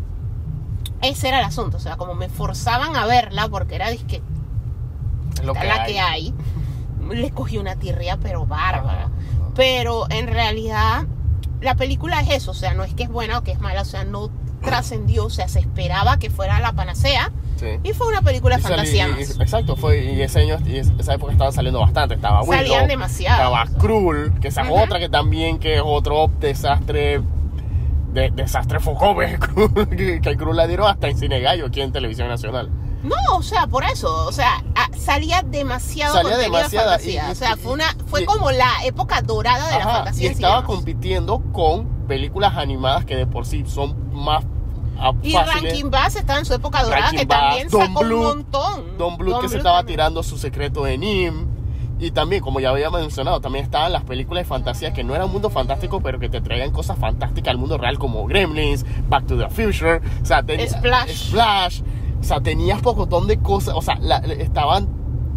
ese era el asunto. O sea, como me forzaban a verla porque era disque lo que la hay. que hay, *laughs* le cogí una tirria, pero bárbara. Pero en realidad, la película es eso. O sea, no es que es buena o que es mala. O sea, no trascendió. O sea, se esperaba que fuera la panacea. Sí. Y fue una película de Y fantasía y- más. exacto, fue, y ese año, y es- esa época estaban saliendo bastante. Estaba Willow, Salían demasiado. Estaba Cruel, que esa es otra que también que es otro desastre. De, desastre Focobe, *laughs* que, que Cruel la dieron hasta en Cine Gallo aquí en Televisión Nacional. No, o sea, por eso. O sea, salía demasiado Salía demasiada, fantasía. y- o sea, fue una fue y- como la época dorada de la Ajá, fantasía. y estaba compitiendo con películas animadas que de por sí son más ah, Y. Ranking Bass estaba en su época dorada, que Bass, también Don sacó un montón. Don Bluth que se estaba también. tirando su secreto de Nim. Y también, como ya había mencionado, también estaban las películas de fantasía que no eran mundo fantástico, pero que te traían cosas fantásticas al mundo real, como Gremlins, Back to the Future, o sea, Splash. Splash. O sea, tenías pocotón de cosas, o sea, la- estaban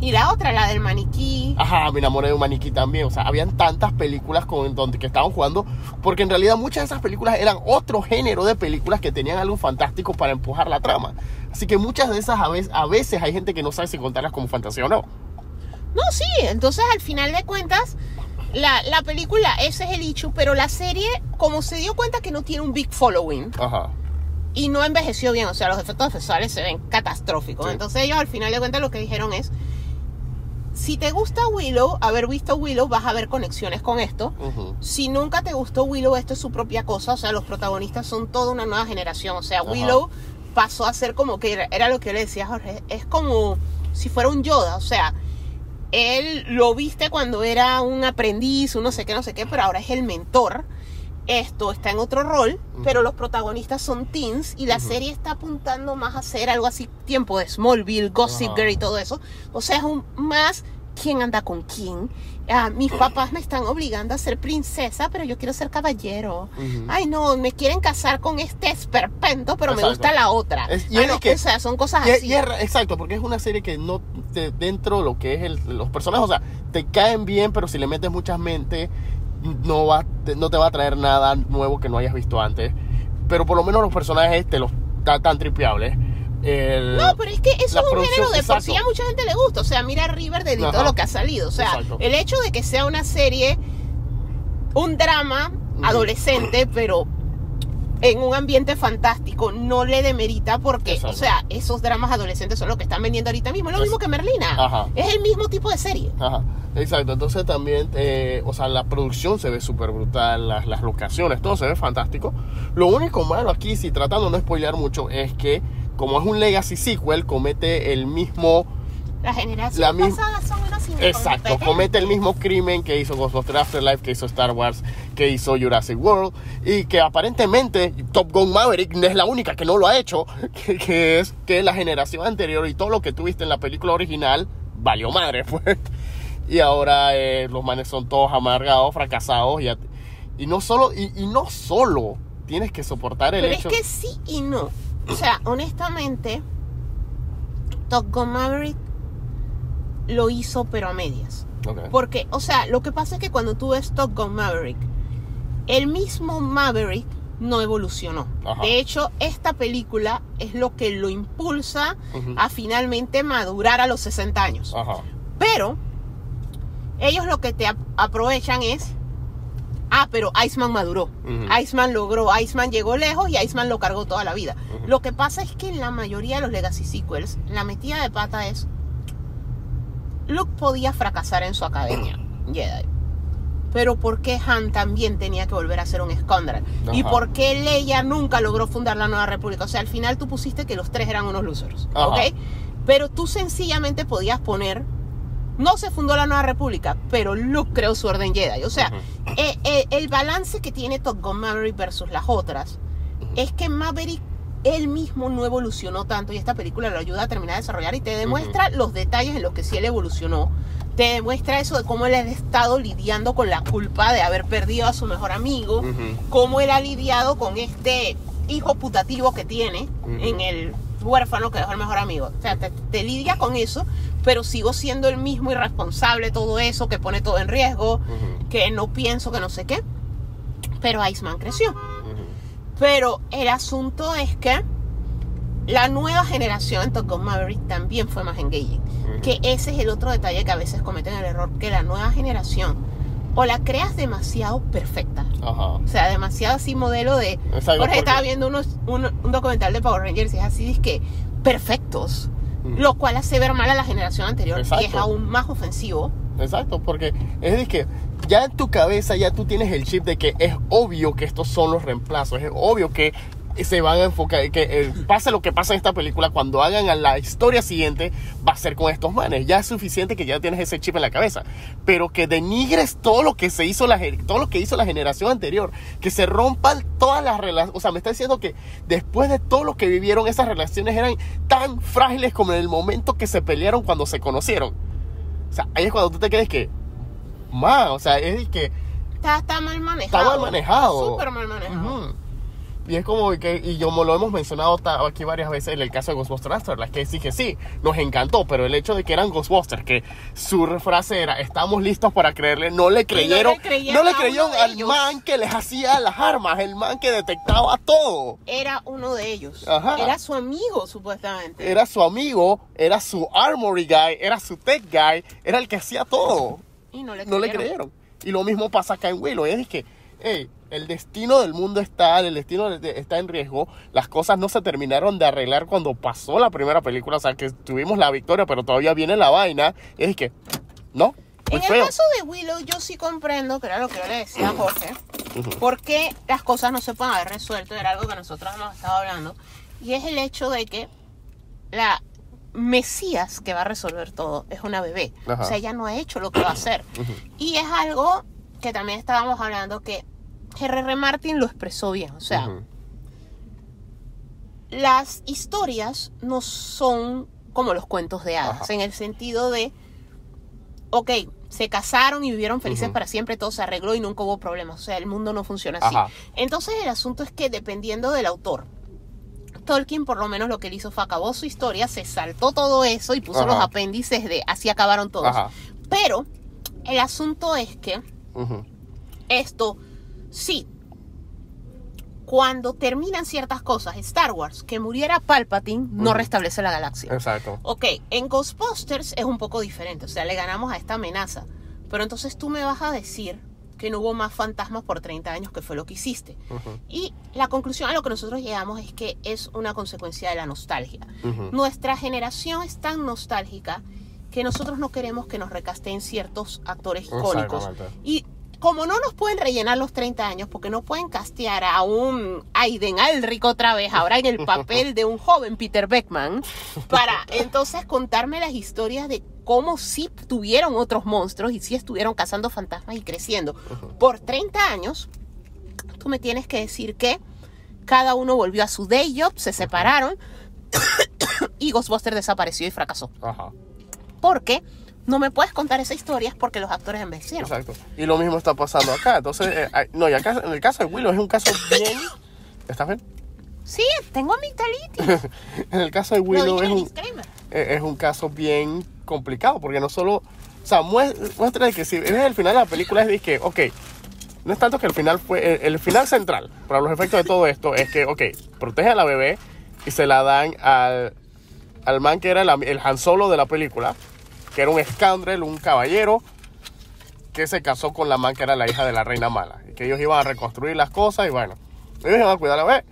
Y la otra, la del maniquí. Ajá, me enamoré de un maniquí también. O sea, habían tantas películas con, donde que estaban jugando. Porque en realidad muchas de esas películas eran otro género de películas que tenían algo fantástico para empujar la trama. Así que muchas de esas a veces, a veces hay gente que no sabe si contarlas como fantasía o no. No, sí, entonces al final de cuentas, la, la película, ese es el hecho, pero la serie, como se dio cuenta que no tiene un big following Ajá. Y no envejeció bien, o sea, los efectos visuales se ven catastróficos. Sí. Entonces ellos al final de cuentas lo que dijeron es, si te gusta Willow, haber visto Willow, vas a ver conexiones con esto. Si nunca te gustó Willow, esto es su propia cosa. O sea, los protagonistas son toda una nueva generación. O sea. Willow pasó a ser como que era, era lo que yo le decía a Jorge. Es como si fuera un Yoda. O sea, él lo viste cuando era un aprendiz, un no sé qué, no sé qué, pero ahora es el mentor. Esto está en otro rol, pero los protagonistas son teens y la serie está apuntando más a ser algo así tiempo de Smallville, Gossip. Girl y todo eso. O sea, es un más quién anda con quién. Ah, mis papás me están obligando a ser princesa, pero yo quiero ser caballero. Ay, no, me quieren casar con este esperpento, pero me gusta la otra. Es- y Ah, es no, que- o sea, son cosas Y, así. y es exacto, porque es una serie que no te- dentro de lo que es el- los personajes, o sea, te caen bien, pero si le metes muchas mentes, no, va, te- no te va a traer nada nuevo que no hayas visto antes. Pero por lo menos los personajes te los tan, tan tripeables. El- No, pero es que eso es un género de por sí a mucha gente le gusta. O sea, mira Riverdale y Ajá. todo lo que ha salido. O sea, Exacto. el hecho de que sea una serie, un drama adolescente, pero en un ambiente fantástico, no le demerita porque, Exacto. o sea, esos dramas adolescentes son lo que están vendiendo ahorita mismo. Es lo mismo que Merlina. Ajá. Es el mismo tipo de serie. Ajá, exacto. Entonces también, eh, o sea, la producción se ve súper brutal, las, las locaciones, todo se ve fantástico. Lo único malo aquí, si tratando de no spoilear mucho, es que como es un Legacy sequel, comete el mismo, Las generaciones La pasadas son unas exacto, comete el mismo crimen que hizo Ghostbusters Afterlife, que hizo Star Wars, que hizo Jurassic World, y que aparentemente Top Gun Maverick es la única que no lo ha hecho, *laughs* que, que es que la generación anterior y todo lo que tuviste en la película original valió madre, *laughs* pues. Y ahora eh, los manes son todos amargados, fracasados, y, y no solo, y, y no solo tienes que soportar el Pero hecho. es que sí y no. O sea, honestamente, Top Gun Maverick lo hizo, pero a medias. Porque, o sea, lo que pasa es que cuando tú ves Top Gun Maverick, el mismo Maverick no evolucionó. Ajá. De hecho, esta película es lo que lo impulsa a finalmente madurar a los 60 años. Ajá. Pero ellos lo que te ap- aprovechan es, ah, pero Iceman maduró. Ujú. Iceman logró, Iceman llegó lejos y Iceman lo cargó toda la vida. Lo que pasa es que en la mayoría de los Legacy Sequels, la metida de pata es, podía fracasar en su academia Jedi. Pero ¿por qué Han también tenía que volver a ser un Scoundrel? ¿Y por qué Leia nunca logró fundar la Nueva República? O sea, al final tú pusiste que los tres eran unos losers, Ajá. ¿ok? Pero tú sencillamente podías poner, no se fundó la Nueva República, pero Luke creó su orden Jedi. O sea, eh, eh, el balance que tiene Top Gun Maverick versus las otras es que Maverick él mismo no evolucionó tanto y esta película lo ayuda a terminar de desarrollar y te demuestra los detalles en los que sí él evolucionó. Te demuestra eso de cómo él ha estado lidiando con la culpa de haber perdido a su mejor amigo, cómo él ha lidiado con este hijo putativo que tiene en el huérfano que dejó el mejor amigo. O sea, te, te lidia con eso, pero sigo siendo el mismo irresponsable, todo eso, que pone todo en riesgo, que no pienso, que no sé qué. Pero Iceman creció. Pero el asunto es que la nueva generación en Top Maverick también fue más engaging. Que ese es el otro detalle que a veces cometen el error, que la nueva generación o la creas demasiado perfecta. Ajá. O sea, demasiado así modelo de... Exacto, Jorge porque- estaba viendo unos, un, un documental de Power Rangers y es así, es que perfectos. Ujú. Lo cual hace ver mal a la generación anterior y es Exacto. aún más ofensivo. Exacto, porque es de que ya en tu cabeza ya tú tienes el chip de que es obvio que estos son los reemplazos, es obvio que se van a enfocar, que eh, pase lo que pasa en esta película, cuando hagan a la historia siguiente, va a ser con estos manes. Ya es suficiente que ya tienes ese chip en la cabeza. Pero que denigres todo lo que se hizo, la, todo lo que hizo la generación anterior, que se rompan todas las relaciones. O sea, me está diciendo que después de todo lo que vivieron, esas relaciones eran tan frágiles como en el momento que se pelearon cuando se conocieron. O sea, ahí es cuando tú te crees que, man, o sea, es que Está, está mal manejado. está mal manejado. Súper mal manejado. Ujú. Y es como que, y como lo hemos mencionado aquí varias veces en el caso de Ghostbusters Afterlife, que sí que sí, nos encantó, pero el hecho de que eran Ghostbusters, que su frase era, estamos listos para creerle, no le creyeron, le creyeron no le creyeron al ellos. man que les hacía las armas, el man que detectaba todo. Era uno de ellos. Ajá. Era su amigo, supuestamente. Era su amigo, era su armory guy, era su tech guy, era el que hacía todo. Y no le no le creyeron. Y lo mismo pasa acá en Willow. Es que, hey, el destino del mundo está, el destino de- está en riesgo. Las cosas no se terminaron de arreglar cuando pasó la primera película. O sea, que tuvimos la victoria, pero todavía viene la vaina. Es que ¿No? En el caso de Willow, yo sí comprendo, que era lo que yo le decía a Jorge, Ujú. por qué las cosas no se pueden haber resuelto, era algo que nosotros hemos estado hablando, y es el hecho de que la Mesías que va a resolver todo es una bebé. Ajá. O sea, ella no ha hecho lo que va a hacer. Y es algo que también estábamos hablando que R.R. Martin lo expresó bien. O sea, las historias no son como los cuentos de hadas, Ajá. en el sentido de, ok, se casaron y vivieron felices para siempre, todo se arregló y nunca hubo problemas, o sea, el mundo no funciona así. Ajá. Entonces el asunto es que dependiendo del autor, Tolkien por lo menos lo que él hizo fue acabó su historia, se saltó todo eso y puso Ajá. los apéndices de así acabaron todos. Ajá. Pero el asunto es que esto, sí, cuando terminan ciertas cosas, Star Wars, que muriera Palpatine, no restablece la galaxia. Exacto. Ok, en Ghostbusters es un poco diferente, o sea, le ganamos a esta amenaza. Pero entonces tú me vas a decir que no hubo más fantasmas por 30 años, que fue lo que hiciste. Y la conclusión a lo que nosotros llegamos es que es una consecuencia de la nostalgia. Nuestra generación es tan nostálgica que nosotros no queremos que nos recasten ciertos actores icónicos. Y como no nos pueden rellenar los 30 años, porque no pueden castear a un Aiden Alric otra vez, ahora en el papel de un joven Peter Beckman, para *laughs* entonces contarme las historias de cómo sí tuvieron otros monstruos y sí estuvieron cazando fantasmas y creciendo. Por 30 años, tú me tienes que decir que cada uno volvió a su day job, se separaron *coughs* y Ghostbuster desapareció y fracasó. Ajá. Porque no me puedes contar esa historia porque los actores envejecieron. Exacto. Y lo mismo está pasando acá. Entonces, eh, no, y acá, en el caso de Willow es un caso bien. ¿Estás bien? Sí, tengo amigdalitis. *laughs* En el caso de Lo Willow es un, disclaimer. Eh, es un caso bien complicado porque no solo. O sea, mues- muestra que si ves el final de la película es que, ok, no es tanto que el final fue. El, el final central para los efectos de todo esto es que, ok, protege a la bebé y se la dan al, al man que era el, el Han Solo de la película, que era un scoundrel, un caballero que se casó con la man que era la hija de la reina mala. Y que ellos iban a reconstruir las cosas y bueno, ellos iban a cuidar a la bebé.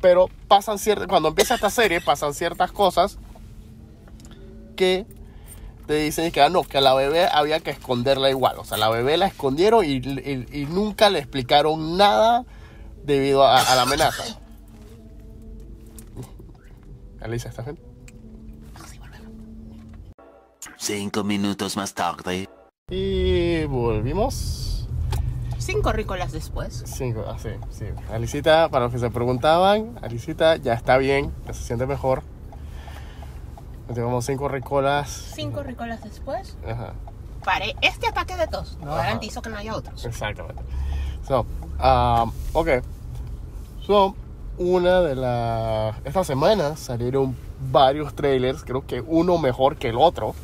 Pero pasan ciertas, cuando empieza esta serie, pasan ciertas cosas que te dicen que ah, no, que a la bebé había que esconderla igual. O sea, la bebé la escondieron y, y- y nunca le explicaron nada debido a, a la amenaza. *laughs* Alicia, ¿estás bien? Cinco minutos más tarde. Y volvimos. Cinco rícolas después. Cinco, ah, sí, sí. Alicita, para los que se preguntaban, Alicita ya está bien, ya se siente mejor. Tenemos cinco ricolas. Cinco rícolas después. Ajá, Paré este ataque de tos. No Ajá. garantizo que no haya otros. exactamente. So, um, ok. So, una de las. Esta semana salieron varios trailers, creo que uno mejor que el otro.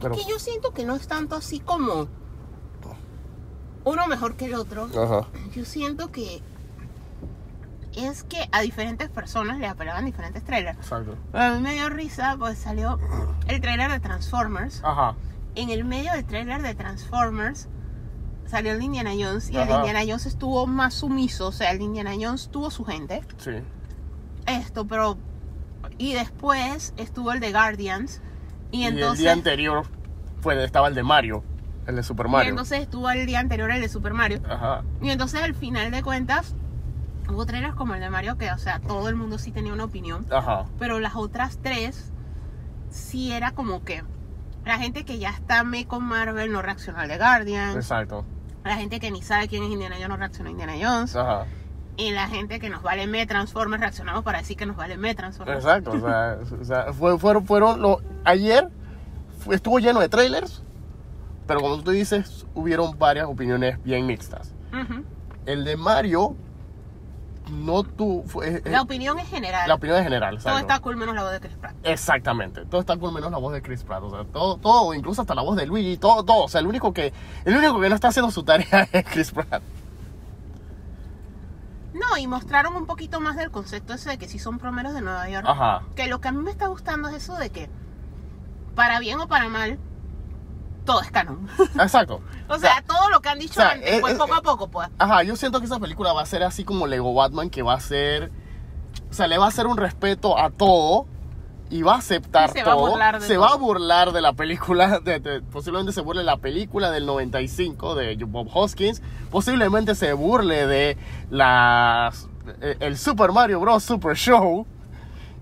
Pero. Que yo siento que no es tanto así como uno mejor que el otro. Ajá, Yo siento que es que a diferentes personas le apelaban diferentes trailers. exacto. Pero a mí me dio risa, pues salió el trailer de Transformers. Ajá, En el medio del trailer de Transformers salió el de Indiana Jones y el de Ajá. Indiana Jones estuvo más sumiso. O sea, el de Indiana Jones tuvo su gente. sí. Esto, pero. Y después estuvo el de Guardians. Y, Y el día anterior fue, estaba el de Mario, el de Super y Mario. entonces estuvo el día anterior el de Super Mario. Ajá, Y entonces al final de cuentas. Hubo trailers como el de Mario que, o sea, todo el mundo sí tenía una opinión. ajá. Pero las otras tres. Sí era como que. La gente que ya está me con Marvel no reaccionó al de Guardians. Exacto. La gente que ni sabe quién es Indiana Jones no reaccionó a Indiana Jones. Ajá. Y la gente que nos vale me Transformers reaccionamos para decir que nos vale me Transformers. Exacto, o sea, *laughs* o sea, fue- fueron, fueron ayer fue- estuvo lleno de trailers, pero como tú dices, hubieron varias opiniones bien mixtas. Ujú. El de Mario no tuvo, fue- eh, La opinión es general. la opinión en general, Todo está cool menos la voz de Chris Pratt. Exactamente, todo está con menos la voz de Chris Pratt, o sea, todo, todo, incluso hasta la voz de Luigi, todo, todo, o sea, el único que, el único que no está haciendo su tarea *laughs* es Chris Pratt. No, y mostraron un poquito más del concepto ese de que sí son promeros de Nueva York. Ajá, Que lo que a mí me está gustando es eso de que, para bien o para mal, todo es canon. *laughs* exacto. o sea, todo lo que han dicho o sea, antes, pues poco a poco, pues. Ajá, yo siento que esa película va a ser así como Lego Batman, que va a ser. O sea, le va a hacer un respeto a todo y va a aceptar se va a todo. burlar de se todo. va a burlar de la película, *laughs* de- de- posiblemente se burle de la película del 95 de Bob Hoskins, posiblemente se burle de las eh, el Super Mario Bros. Super Show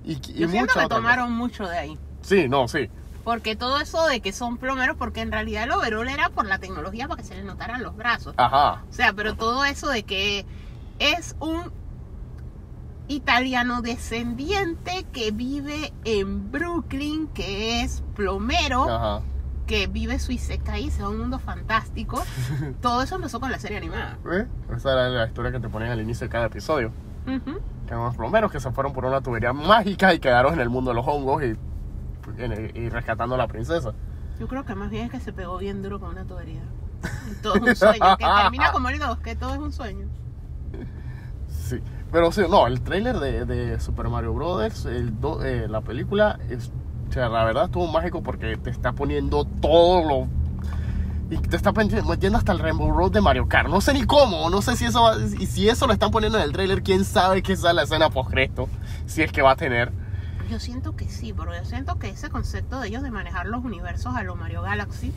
y, y Yo siento que tomaron mucho de ahí. Sí, no, sí. Porque todo eso de que son plomeros, porque en realidad el overall era por la tecnología para que se les notaran los brazos. Ajá. O sea, pero todo eso de que es un italiano descendiente que vive en Brooklyn, que es plomero, Ajá. que vive su Isekai, se va a un mundo fantástico. *laughs* Todo eso empezó con la serie animada. ¿Eh? Esa era la historia que te ponían al inicio de cada episodio. Ujú. Que eran unos plomeros que se fueron por una tubería mágica y quedaron en el mundo de los hongos y, y rescatando a la princesa. Yo creo que más bien es que se pegó bien duro con una tubería. Todo es un sueño, que termina como el 2, que todo es un sueño. Sí, pero sí, no, el tráiler de, de Super Mario Brothers, el do- eh, la película, es, o sea, la verdad estuvo mágico porque te está poniendo todo lo... Y te está metiendo hasta el Rainbow Road de Mario Kart. No sé ni cómo, no sé si eso va- y si eso lo están poniendo en el tráiler, quién sabe qué es la escena post si es que va a tener. Yo siento que sí, pero yo siento que ese concepto de ellos de manejar los universos a lo Mario Galaxy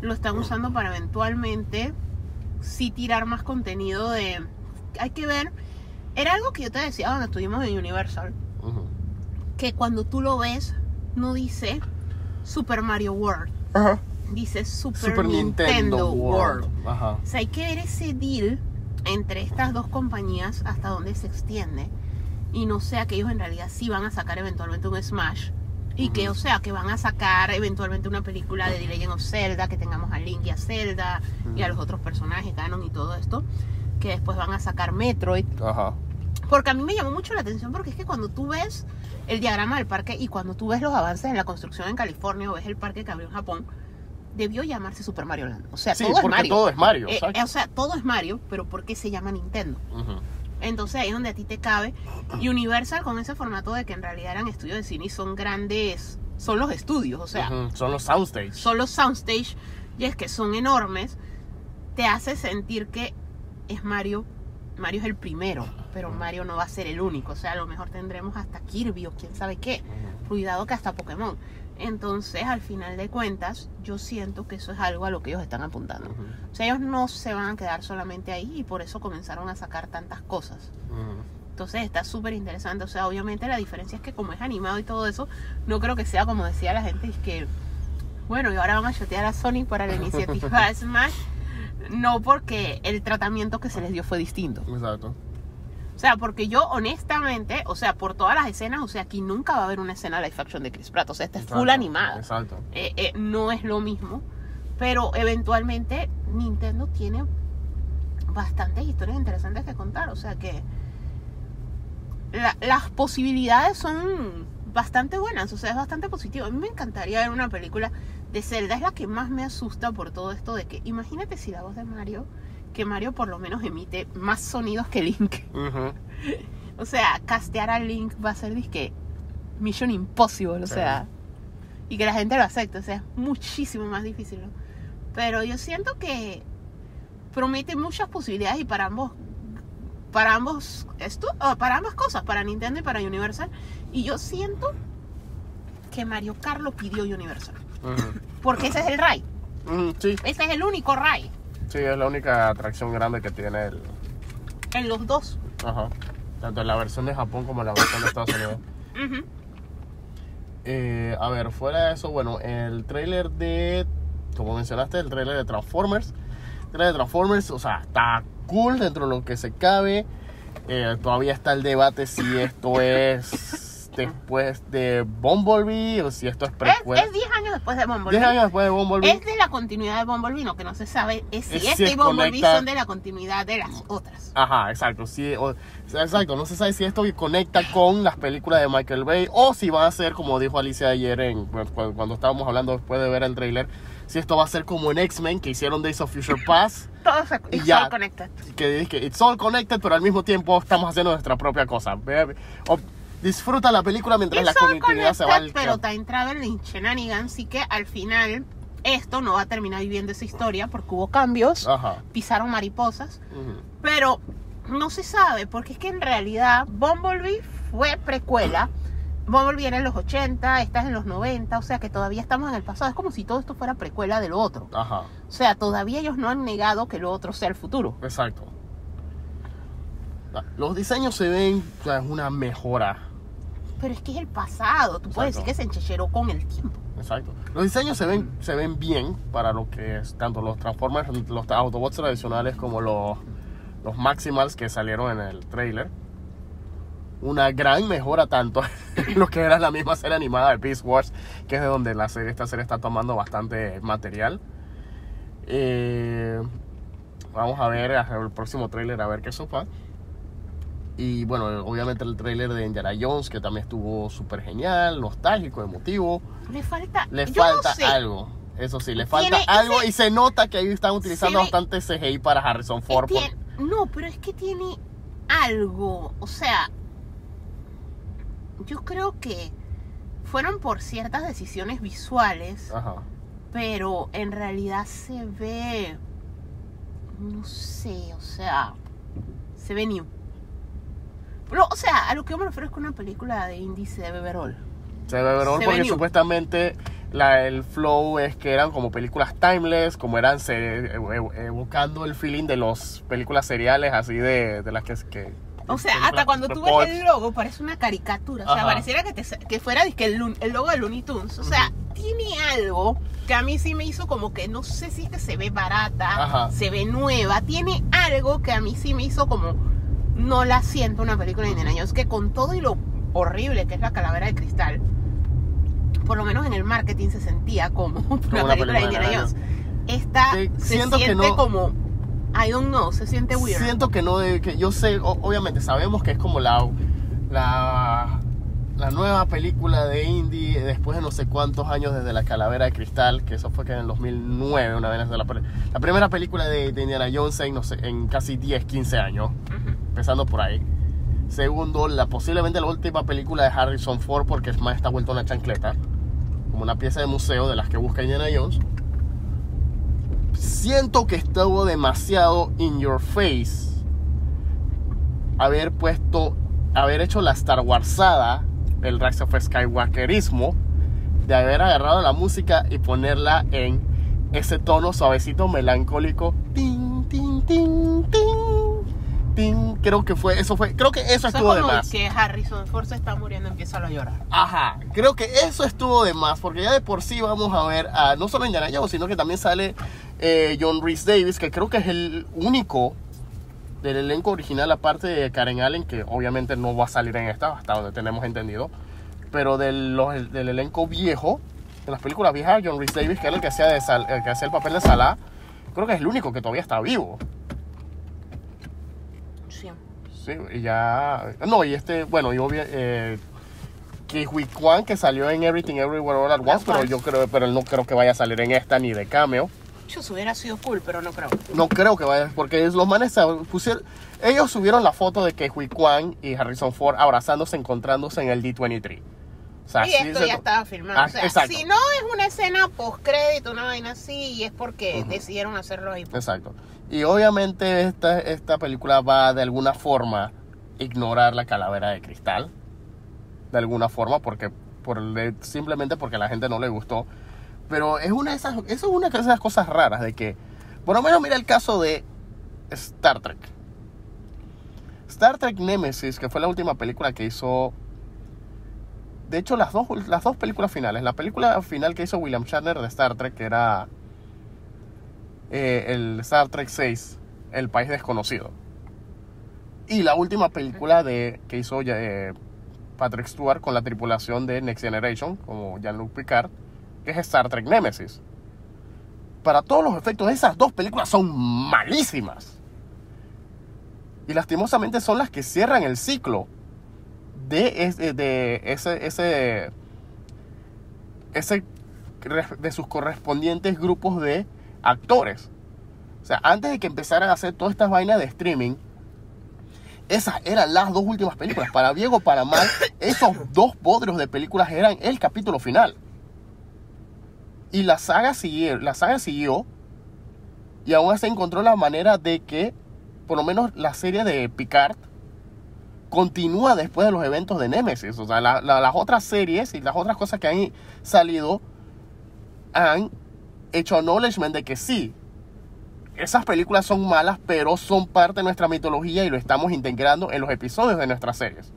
lo están usando para eventualmente sí tirar más contenido de... Hay que ver... Era algo que yo te decía cuando estuvimos en Universal, que cuando tú lo ves no dice Super Mario World, dice Super, Super Nintendo, Nintendo World. World. Ajá. O sea, hay que ver ese deal entre estas dos compañías hasta dónde se extiende. Y no sea que ellos en realidad sí van a sacar eventualmente un Smash. Y que, o sea, que van a sacar eventualmente una película de The Legend of Zelda, que tengamos a Link y a Zelda y a los otros personajes, canon y todo esto. Que después van a sacar Metroid. Ajá. Porque a mí me llamó mucho la atención porque es que cuando tú ves el diagrama del parque y cuando tú ves los avances en la construcción en California o ves el parque que abrió en Japón, debió llamarse Super Mario Land. O sea, Sí, todo es Mario. todo es Mario. Eh, eh, o sea, todo es Mario, pero ¿por qué se llama Nintendo? Ujú. Entonces ahí es donde a ti te cabe. Y Universal con ese formato de que en realidad eran estudios de cine y son grandes, son los estudios, o sea. Son los soundstage. son los soundstage y es que son enormes, te hace sentir que es Mario. Mario es el primero, pero Mario no va a ser el único. O sea, a lo mejor tendremos hasta Kirby o quién sabe qué. Cuidado que hasta Pokémon. Entonces, al final de cuentas, yo siento que eso es algo a lo que ellos están apuntando. O sea, ellos no se van a quedar solamente ahí y por eso comenzaron a sacar tantas cosas. Entonces está súper interesante. O sea, obviamente la diferencia es que como es animado y todo eso, no creo que sea como decía la gente, es que, bueno, y ahora van a chotear a Sony para la *laughs* iniciativa Smash. No porque el tratamiento que se les dio fue distinto. Exacto. O sea, porque yo honestamente, o sea, por todas las escenas, o sea, aquí nunca va a haber una escena live action de Chris Pratt. O sea, esta es full animada. Exacto. Eh, eh, no es lo mismo. Pero eventualmente Nintendo tiene bastantes historias interesantes que contar. O sea que la- las posibilidades son bastante buenas. O sea, es bastante positivo. A mí me encantaría ver una película de Zelda. Es la que más me asusta por todo esto de que imagínate si la voz de Mario, que Mario por lo menos emite más sonidos que Link. *laughs* Ujú. O sea, castear a Link va a ser disque Mission Impossible, o Sí. sea, y que la gente lo acepte, o sea, es muchísimo más difícil. ¿no? Pero yo siento que promete muchas posibilidades y para ambos para ambos esto, para ambas cosas, para Nintendo y para Universal, y yo siento que Mario Kart lo pidió Universal, Ujú. porque ese es el Rai, Ujú, Sí, ese es el único Rai sí, es la única atracción grande que tiene el. en los dos. Ajá. Tanto en la versión de Japón como en la versión de Estados Unidos. Eh, a ver, fuera de eso, bueno, el trailer de. Como mencionaste, el trailer de Transformers. El trailer de Transformers, o sea, está cool dentro de lo que se cabe. Eh, todavía está el debate si esto es después de Bumblebee o si esto es precuela. es 10 años después de Bumblebee. 10 años después de Bumblebee. Es de la continuidad de Bumblebee, no, que no se sabe es si Es si este es y Bumblebee conecta- son de la continuidad de las otras. Ajá, exacto. Sí, o- exacto. No se sabe si esto conecta con las películas de Michael Bay o si va a ser, como dijo Alicia ayer en, cu- cu- cuando estábamos hablando después de ver el trailer, si esto va a ser como en X-Men que hicieron Days of Future Past, *laughs* Todo se Y it's ya. all connected. que que it's all connected, pero al mismo tiempo estamos haciendo nuestra propia cosa. O- disfruta la película mientras It's la conectividad se va al pero time travel y shenanigans, sí que al final esto no va a terminar viviendo esa historia porque hubo cambios, Ajá. pisaron mariposas, pero no se sabe porque es que en realidad Bumblebee fue precuela Marvel viene en los 80, estás en los 90, o sea que todavía estamos en el pasado. Es como si todo esto fuera precuela de lo otro. Ajá, O sea, todavía ellos no han negado que lo otro sea el futuro. exacto. Los diseños se ven, o sea, es una mejora. Pero es que es el pasado. Tú puedes decir que se enchecheró con el tiempo. Exacto. Los diseños se ven, se ven bien para lo que es tanto los Transformers, los Autobots tradicionales como los, los Maximals que salieron en el trailer. Una gran mejora tanto *laughs* en lo que era la misma serie animada de Beast Wars, que es de donde la serie, esta serie está tomando bastante material. Eh, vamos a ver el próximo trailer a ver qué sopa. Y bueno, obviamente el trailer de Indiana Jones, que también estuvo súper genial, nostálgico, emotivo. Le falta. Le falta no sé. algo. Eso sí, le falta algo ese- y se nota que ahí están utilizando ve- bastante CGI para Harrison Ford. Es que- no, pero es que tiene algo. O sea, yo creo que fueron por ciertas decisiones visuales, Ajá. pero en realidad se ve. No sé, o sea, se ve new. Pero, o sea, a lo que yo me refiero es que una película de indie se debe ver all. Se ve porque supuestamente la, el flow es que eran como películas timeless, como eran se- e- e- evocando el feeling de las películas seriales así de, de las que... que O sea, hasta cuando tú ves el logo parece una caricatura. O sea, Ajá. pareciera que, te, que fuera dizque el, logo de Looney Tunes. O sea, tiene algo que a mí sí me hizo como que no sé si es que se ve barata, Ajá. se ve nueva. Tiene algo que a mí sí me hizo como no la siento una película de Indiana Jones. Que con todo y lo horrible que es la calavera de cristal, por lo menos en el marketing se sentía como *laughs* una, película de película de Indiana Jones. Esta Sí, se siento que siente no- como, I don't know, se siente weird. Siento que no que yo sé, o- obviamente sabemos que es como la, la, la nueva película de indie después de no sé cuántos años desde la Calavera de Cristal, que eso fue que en el 2009, una vez de la, la primera película de, de Indiana Jones en, no sé, en casi 10, 15 años, empezando por ahí. Segundo, la posiblemente la última película de Harrison Ford porque es más está vuelto una chancleta, como una pieza de museo de las que busca Indiana Jones. Siento que estuvo demasiado in your face haber puesto, haber hecho la Star Warsada, el Rise of Skywalkerismo, de haber agarrado la música y ponerla en ese tono suavecito melancólico. Tin, tin, tin, tin, tin. Creo que fue, eso fue, creo que eso Eso es estuvo de más. que Harrison Ford se está muriendo, empieza a llorar. Ajá, creo que eso estuvo de más, porque ya de por sí vamos a ver a no solo Indiana Jones, sino que también sale eh, John Rhys Davis, que creo que es el único del elenco original, aparte de Karen Allen, que obviamente no va a salir en esta, hasta donde tenemos entendido, pero del, los- del elenco viejo, de las películas viejas, John Rhys Davis, que era el que hacía, de Sal- el, que hacía el papel de Salah, creo que es el único que todavía está vivo. Sí. Sí, y ya. No, y este, bueno, y obvio, eh, que Kwan, que salió en Everything Everywhere All at Once, pero yo creo, pero él no creo que vaya a salir en esta ni de cameo. Hubiera sido cool, pero no creo. No creo que vaya, porque los manes se pusieron. Ellos subieron la foto de que Hui Kwan y Harrison Ford abrazándose, encontrándose en el D23. O sea, y sí esto se ya estaba filmado. Ah, o sea, exacto. si no es una escena post crédito, una vaina así, y es porque decidieron hacerlo ahí. Exacto. Y obviamente esta, esta película va de alguna forma ignorar la calavera de cristal. De alguna forma, porque por simplemente porque a la gente no le gustó. Pero es una de esas, eso es una de esas cosas raras de que, por lo menos mira el caso de Star Trek. Star Trek Nemesis, que fue la última película que hizo. De hecho, las dos, las dos películas finales. La película final que hizo William Shatner de Star Trek, que era eh, el Star Trek 6, El País Desconocido. Y la última película de, que hizo eh, Patrick Stewart con la tripulación de Next Generation, como Jean-Luc Picard, que es Star Trek Nemesis. Para todos los efectos, esas dos películas son malísimas. Y lastimosamente son las que cierran el ciclo de, es- de ese, ese, ese de sus correspondientes grupos de actores. O sea, antes de que empezaran a hacer todas estas vainas de streaming, esas eran las dos últimas películas. Para bien o para mal, esos dos podrios de películas eran el capítulo final. Y la saga siguió, la saga siguió y aún así encontró la manera de que, por lo menos la serie de Picard, continúa después de los eventos de Nemesis. O sea, la- la- las otras series y las otras cosas que han salido han hecho acknowledgement de que sí, esas películas son malas, pero son parte de nuestra mitología y lo estamos integrando en los episodios de nuestras series.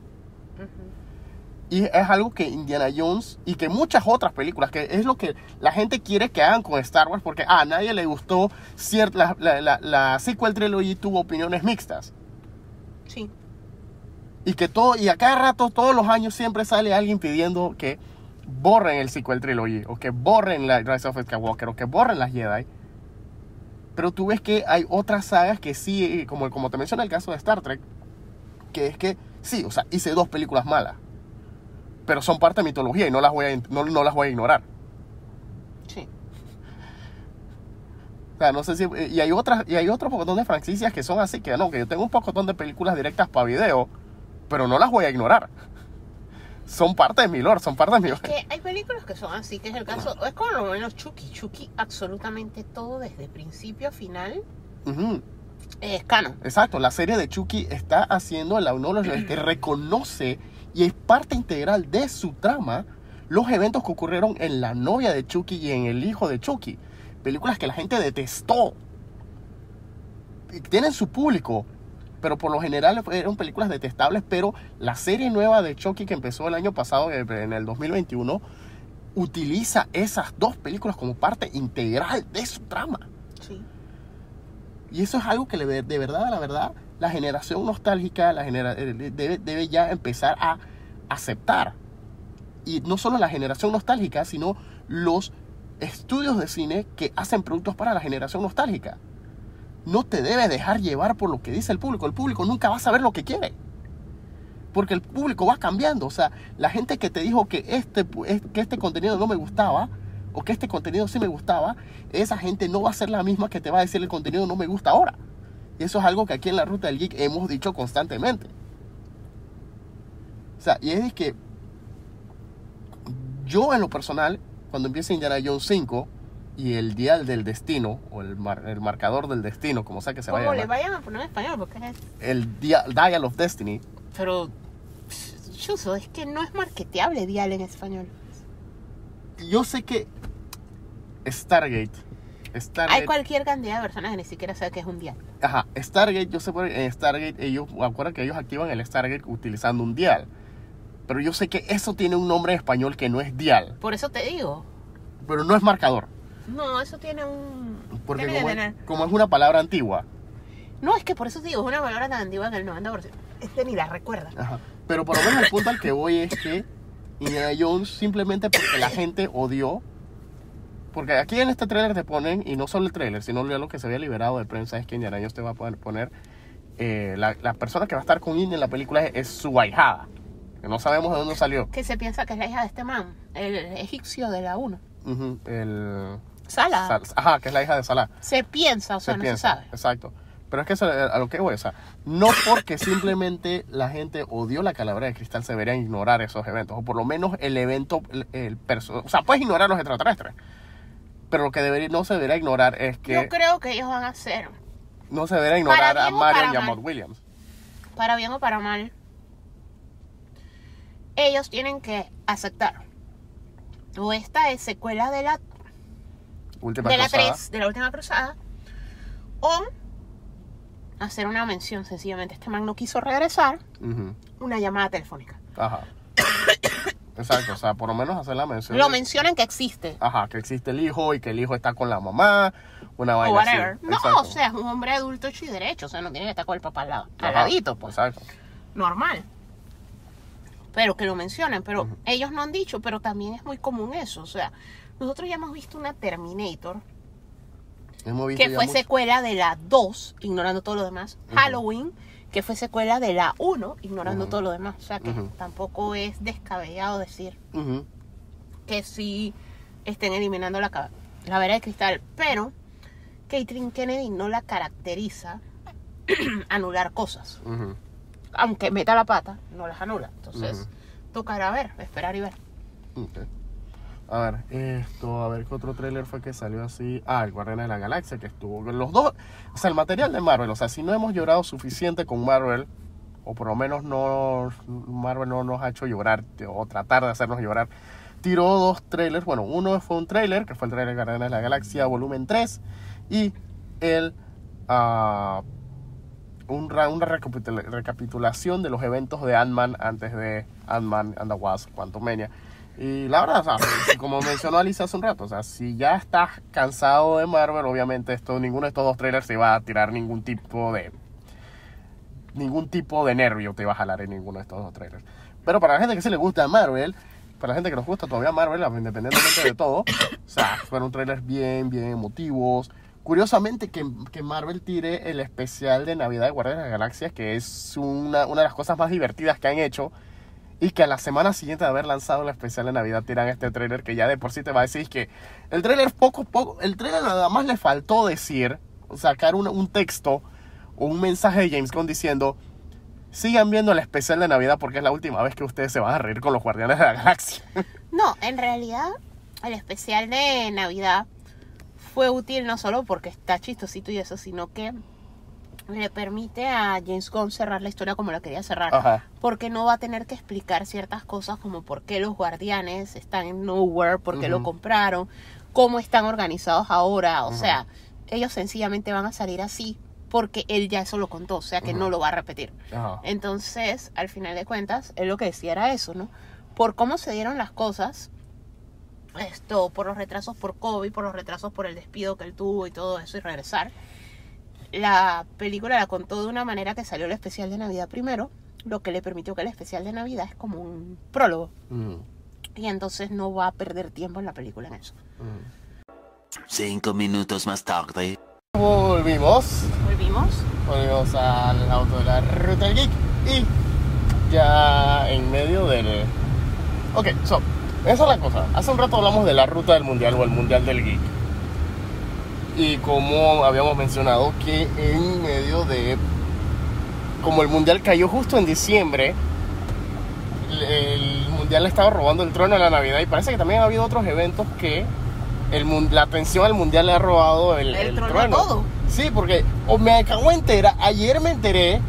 Y es algo que Indiana Jones y que muchas otras películas, que es lo que la gente quiere que hagan con Star Wars, porque a nadie le gustó cierta, la, la, la, la sequel trilogy tuvo opiniones mixtas. Sí. Y que todo, y a cada rato, todos los años siempre sale alguien pidiendo que borren el sequel trilogy, o que borren la Rise of Skywalker, o que borren las Jedi. Pero tú ves que hay otras sagas que sí, como, como te menciona el caso de Star Trek, que es que sí, o sea, hice dos películas malas, pero son parte de mitología y no las voy a, no, no las voy a ignorar. Sí. O sea, no sé si. Y hay otras, y hay otro pocotón de franquicias que son así, que no, que yo tengo un pocotón de películas directas para video, pero no las voy a ignorar. Son parte de mi lore, son parte de mi. Que hay películas que son así, que es el caso, es como lo menos Chucky. Chucky, absolutamente todo desde principio a final Ujú. es canon. Exacto, la serie de Chucky está haciendo el acknowledgement que reconoce y es parte integral de su trama los eventos que ocurrieron en La novia de Chucky y en El hijo de Chucky. Películas que la gente detestó. Y tienen su público, pero por lo general eran películas detestables, pero la serie nueva de Chucky que empezó el año pasado, en el 2021, utiliza esas dos películas como parte integral de su trama. Sí. Y eso es algo que de verdad, la verdad, la generación nostálgica la genera- eh, debe, ya empezar a aceptar. Y no solo la generación nostálgica, sino los estudios de cine que hacen productos para la generación nostálgica. No te debes dejar llevar por lo que dice el público. El público nunca va a saber lo que quiere. Porque el público va cambiando. O sea, la gente que te dijo que este, que este contenido no me gustaba, o que este contenido sí me gustaba, esa gente no va a ser la misma que te va a decir el contenido no me gusta ahora. Y eso es algo que aquí en la Ruta del Geek hemos dicho constantemente. O sea, y es que yo en lo personal, cuando empieza Indiana Jones 5 y el dial del destino, o el, mar- el marcador del destino, como sea que se vaya le vayan a poner en español, porque es... el dia- dial of destiny, Pero, Chuso, es que no es marketeable dial en español. yo sé que Stargate, Stargate Hay cualquier cantidad de personas que ni siquiera saben que es un dial. Ajá, Stargate, yo sé por en Stargate, ellos, acuerdan que ellos activan el Stargate utilizando un dial. Pero yo sé que eso tiene un nombre en español que no es dial, Por eso te digo. pero no es marcador. No, eso tiene un... Porque tiene como es, como es una palabra antigua. No, es que por eso te digo, es una palabra tan antigua que el 90% este ni la recuerda. Ajá. Pero por lo menos el punto al que voy es que Indiana Jones simplemente porque la gente odió. Porque aquí en este tráiler te ponen, y no solo el tráiler, sino lo que se había liberado de prensa es que Indiana Jones te va a poder poner, eh, la, la persona que va a estar con Indy en la película es, es su ahijada. Que no sabemos de dónde salió. Que se piensa que es la hija de este man, el egipcio de la 1. Ujú, el, Sala. Sal- ajá, que es la hija de Salah. Se piensa, o sea, se no piensa, se sabe. exacto. Pero es que eso, a lo que voy, o sea, no porque simplemente la gente odió la calavera de cristal se deberían ignorar esos eventos, o por lo menos el evento, el, el o sea, puedes ignorar los extraterrestres, pero lo que debería, no se debería ignorar es que Yo creo que ellos van a hacer, no se debería ignorar a Marion y a. Maud Williams. para bien o para mal, ellos tienen que aceptar. O esta es secuela de la, Última de la cruzada. 3, de la última cruzada, o hacer una mención sencillamente. Este man no quiso regresar, una llamada telefónica. Ajá. Exacto, o sea, por lo menos hacer la mención. Lo mencionan que existe. Ajá, que existe el hijo y que el hijo está con la mamá, una O vaina así. whatever. No, Exacto. o sea, es un hombre adulto hecho y derecho. O sea, no tiene que estar con el papá al, lado, al ladito, pues. Exacto. normal. Pero que lo mencionen, pero ellos no han dicho, pero también es muy común eso. O sea, nosotros ya hemos visto una Terminator Hemos visto que fue mucho- secuela de la 2, ignorando todo lo demás. Halloween, que fue secuela de la 1, ignorando todo lo demás. O sea, que tampoco es descabellado decir que sí estén eliminando la, la vera de cristal. Pero Caitlyn Kennedy no la caracteriza *clears throat* anular cosas. Aunque meta la pata, no las anula. Entonces, tocará ver, esperar y ver. A ver, esto, a ver qué otro tráiler fue que salió así. Ah, el Guardián de la Galaxia que estuvo. Los dos, o sea, el material de Marvel, o sea, si no hemos llorado suficiente con Marvel, o por lo menos no, Marvel no nos ha hecho llorar, o tratar de hacernos llorar, tiró dos trailers. Bueno, uno fue un trailer, que fue el trailer de Guardianes de la Galaxia volumen 3, y el, ah, un una recapitula- recapitulación de los eventos de Ant-Man antes de Ant-Man and the Wasp, Quantumania. Y la verdad, o sea, *laughs* como mencionó Alicia hace un rato, o sea, si ya estás cansado de Marvel, obviamente esto, ninguno de estos dos trailers te va a tirar ningún tipo de ningún tipo de nervio te va a jalar en ninguno de estos dos trailers. Pero para la gente que sí le gusta Marvel, para la gente que nos gusta todavía Marvel, independientemente de todo, o sea, fueron trailers bien, bien emotivos. Curiosamente que, que Marvel tire el especial de Navidad de Guardianes de las Galaxias, que es una, una de las cosas más divertidas que han hecho, y que a la semana siguiente de haber lanzado el especial de Navidad tiran este trailer que ya de por sí te va a decir que el trailer poco poco, el trailer nada más le faltó decir, sacar un, un texto o un mensaje de James Gunn diciendo sigan viendo el especial de Navidad porque es la última vez que ustedes se van a reír con los Guardianes de la Galaxia. *laughs* No, en realidad el especial de Navidad fue útil no solo porque está chistosito y eso, sino que le permite a James Gunn cerrar la historia como la quería cerrar. Ajá. Porque no va a tener que explicar ciertas cosas como por qué los guardianes están en Nowhere, por qué lo compraron, cómo están organizados ahora. O sea, ellos sencillamente van a salir así porque él ya eso lo contó, o sea que no lo va a repetir. Entonces, al final de cuentas, él lo que decía era eso, ¿no? Por cómo se dieron las cosas, esto, por los retrasos por COVID, por los retrasos por el despido que él tuvo y todo eso y regresar. La película la contó de una manera que salió el especial de Navidad primero, lo que le permitió que el especial de Navidad es como un prólogo. Mm, Y entonces no va a perder tiempo en la película en eso. mm. Cinco minutos más tarde. Volvimos. Volvimos. Volvimos al auto de la ruta del geek y ya en medio del... Ok, so, esa es la cosa. Hace un rato hablamos de la ruta del mundial o el mundial del geek. Y como habíamos mencionado que en medio de... Como el mundial cayó justo en diciembre, el- mundial le estaba robando el trono a la Navidad y parece que también ha habido otros eventos que el, la atención al mundial le ha robado el, El el trono todo. Sí, porque o me acabo de enterar, ayer me enteré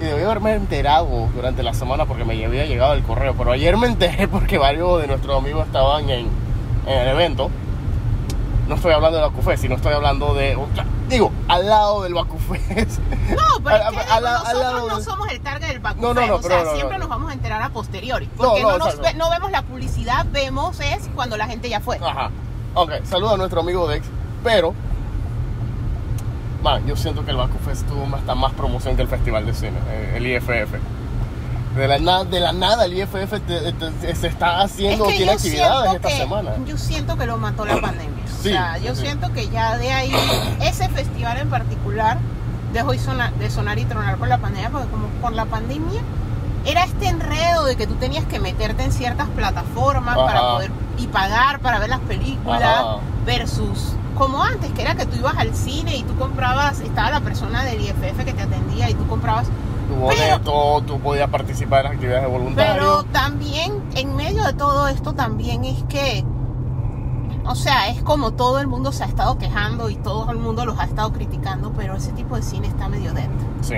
y debí haberme enterado durante la semana porque me había llegado el correo, pero ayer me enteré *laughs* porque varios de nuestros amigos estaban en, en el evento. No estoy hablando del Bakufest, sino estoy hablando de, o sea, digo, al lado del Bakufest. No, pero es que nosotros no somos el target del Baku No, no, no, o sea, siempre no. nos vamos a enterar a posteriori. Porque no, no, nos exacto. ve- no vemos la publicidad, vemos es cuando la gente ya fue. Ajá. Ok, saludo a nuestro amigo Dex, pero man, yo siento que el Bakufest tuvo hasta más promoción que el Festival de Cine, eh, el IFF. De la, nada, de la nada el IFF te- te- se está haciendo, es que tiene actividades esta que, semana. Yo siento que lo mató la pandemia. Sí, o sea, yo sí, siento que ya de ahí, ese festival en particular, dejó de sonar y tronar por la pandemia, porque como por la pandemia era este enredo de que tú tenías que meterte en ciertas plataformas para Ajá. poder y pagar para ver las películas Ajá. versus como antes que era que tú ibas al cine y tú comprabas estaba la persona del IFF que te atendía y tú comprabas Tu boleto, tú podías participar en las actividades de pero voluntarios. también en medio de todo esto también es que o sea es como todo el mundo se ha estado quejando y todo el mundo los ha estado criticando pero ese tipo de cine está medio dead Sí.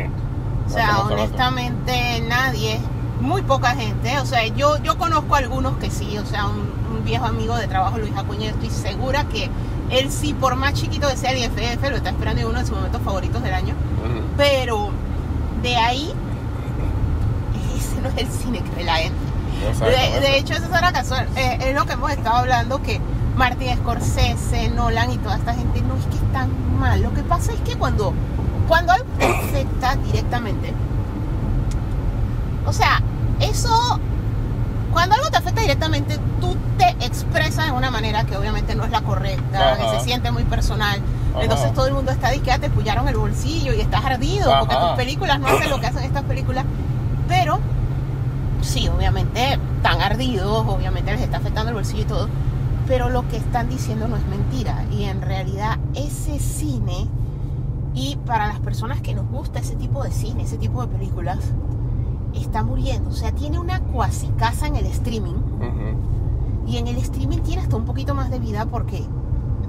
o sea, honestamente nadie, muy poca gente, o sea, yo, yo conozco algunos que sí, o sea, un, un viejo amigo de trabajo, Luis Acuña, estoy segura que él sí, por más chiquito que sea el IFF, lo está esperando en uno de sus momentos favoritos del año, pero de ahí, ese no es el cine que ve la gente. De, hecho, eso era casual, eh, es lo que hemos estado hablando, que Martin Scorsese, Nolan y toda esta gente, no es que están mal, lo que pasa es que cuando, cuando algo te afecta directamente, o sea, eso, cuando algo te afecta directamente, tú te expresas de una manera que obviamente no es la correcta, que se siente muy personal. Ajá. Entonces todo el mundo está diciendo que te pullaron el bolsillo y estás ardido porque Ajá. tus películas no hacen lo que hacen estas películas. Pero sí, obviamente están ardidos, obviamente les está afectando el bolsillo y todo. Pero lo que están diciendo no es mentira. Y en realidad ese cine, y para las personas que nos gusta ese tipo de cine, ese tipo de películas, está muriendo. O sea, tiene una cuasi casa en el streaming. Ujú. Y en el streaming tiene hasta un poquito más de vida porque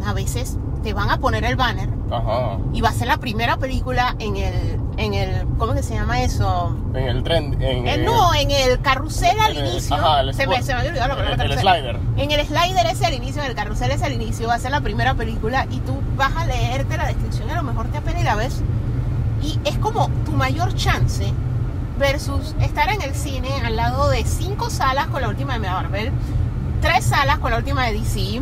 a veces te van a poner el banner Ajá. y va a ser la primera película en el, en el, ¿cómo que se llama eso? En el tren. En, Eh, no, en el carrusel al el- inicio. ajá, el se, me, se me había olvidado la el, slider. En el slider es el inicio, en el carrusel es el inicio, va a ser la primera película y tú vas a leerte la descripción y a lo mejor te apena y la ves. Y es como tu mayor chance versus estar en el cine al lado de cinco salas con la última de Marvel, tres salas con la última de DC.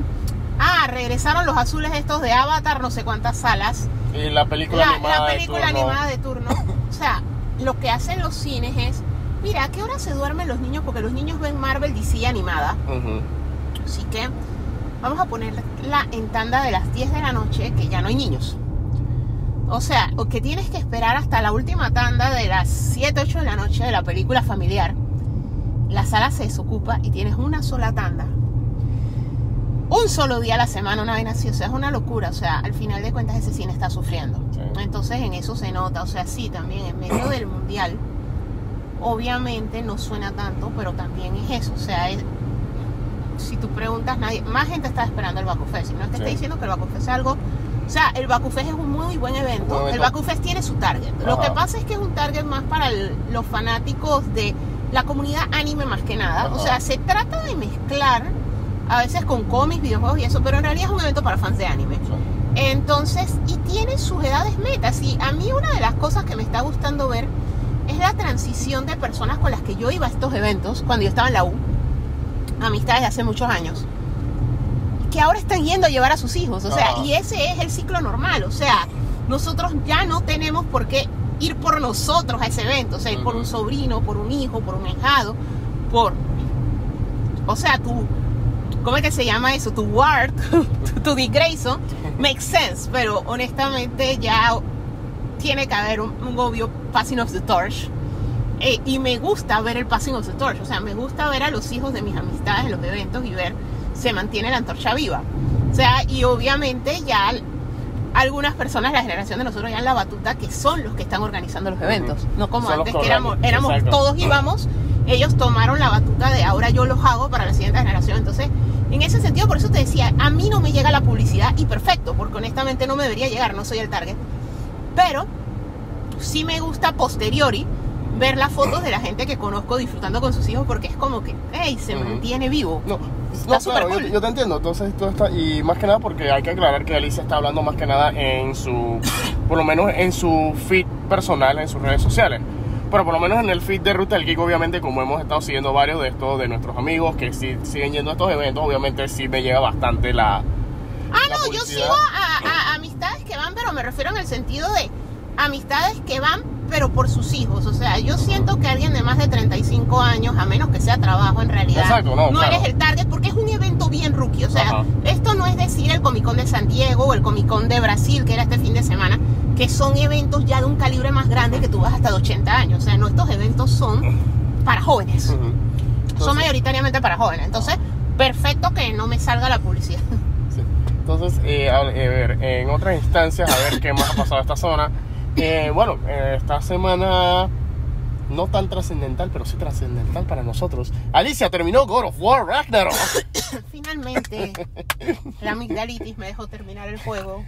Ah, regresaron los azules estos de Avatar, no sé cuántas salas Y la película la, animada. la de película turno. animada de turno. O sea, lo que hacen los cines es, mira, ¿a qué hora se duermen los niños? Porque los niños ven Marvel DC animada. Ujú. Así que vamos a ponerla en tanda de las 10 de la noche, que ya no hay niños. O sea, o que tienes que esperar hasta la última tanda de las 7, 8 de la noche de la película familiar. La sala se desocupa y tienes una sola tanda. Un solo día a la semana, una vaina así. O sea, es una locura. O sea, al final de cuentas ese cine está sufriendo. Sí. Entonces en eso se nota. O sea, sí, también en medio del mundial, obviamente no suena tanto, pero también es eso. O sea, es, si tú preguntas, nadie, más gente está esperando el Bakufest. Y no es que Sí. esté diciendo que el Bakufest es algo. O sea, el Bakufest es un muy buen evento. El evento. Bakufest tiene su target. Lo que pasa es que es un target más para el- los fanáticos de la comunidad anime más que nada. O sea, se trata de mezclar a veces con cómics, videojuegos y eso, pero en realidad es un evento para fans de anime. Entonces, y tiene sus edades metas. Y a mí una de las cosas que me está gustando ver es la transición de personas con las que yo iba a estos eventos cuando yo estaba en la U, amistades de hace muchos años, que ahora están yendo a llevar a sus hijos. O sea, Ajá. y ese es el ciclo normal. O sea, nosotros ya no tenemos por qué ir por nosotros a ese evento. O sea, ir por un sobrino, por un hijo, por un hijado, por... O sea, tu... ¿Cómo es que se llama eso? Tu ward, *laughs* tu, tu Dick Grayson, makes sense. Pero honestamente ya tiene que haber un, un obvio passing of the torch. Eh, y me gusta ver el passing of the torch. O sea, me gusta ver a los hijos de mis amistades en los eventos y ver se mantiene la antorcha viva. O sea, y obviamente ya algunas personas de la generación de nosotros ya en la batuta que son los que están organizando los eventos. No como Son antes que éramos, éramos exacto. todos íbamos, ellos tomaron la batuta de ahora yo los hago para la siguiente generación. Entonces, en ese sentido, por eso te decía, a mí no me llega la publicidad y perfecto, porque honestamente no me debería llegar, no soy el target. Pero sí me gusta posteriori ver las fotos de la gente que conozco disfrutando con sus hijos porque es como que, hey, se Ujú. mantiene vivo. No, Está no, súper claro, yo, cool. yo te entiendo. Entonces, todo está. Y más que nada, porque hay que aclarar que Alicia está hablando más que nada en su. Por lo menos en su feed personal, en sus redes sociales. Pero por lo menos en el feed de Ruta del Geek, obviamente, como hemos estado siguiendo varios de estos, de nuestros amigos que sí, siguen yendo a estos eventos, obviamente sí me llega bastante la. Ah, la no, yo sigo a, a amistades que van, pero me refiero en el sentido de amistades que van, pero por sus hijos. O sea, yo siento que alguien de más de 35 años, a menos que sea trabajo en realidad, Exacto, no, claro. eres el target porque es un evento bien rookie. O sea, Ajá. esto no es decir el Comic Con de San Diego o el Comic Con de Brasil, que era este fin de semana, que son eventos ya de un calibre más grande que tú vas hasta de 80 años. O sea, no, estos eventos son para jóvenes. Ujú. Son Entonces- mayoritariamente para jóvenes. Entonces, perfecto que no me salga la publicidad. Sí. Entonces, eh, a, a ver, en otras instancias, a ver qué más ha pasado esta zona. Eh, bueno, eh, esta semana no tan trascendental, pero sí trascendental para nosotros. Alicia terminó God of War Ragnarok. *coughs* Finalmente, la amigdalitis me dejó terminar el juego.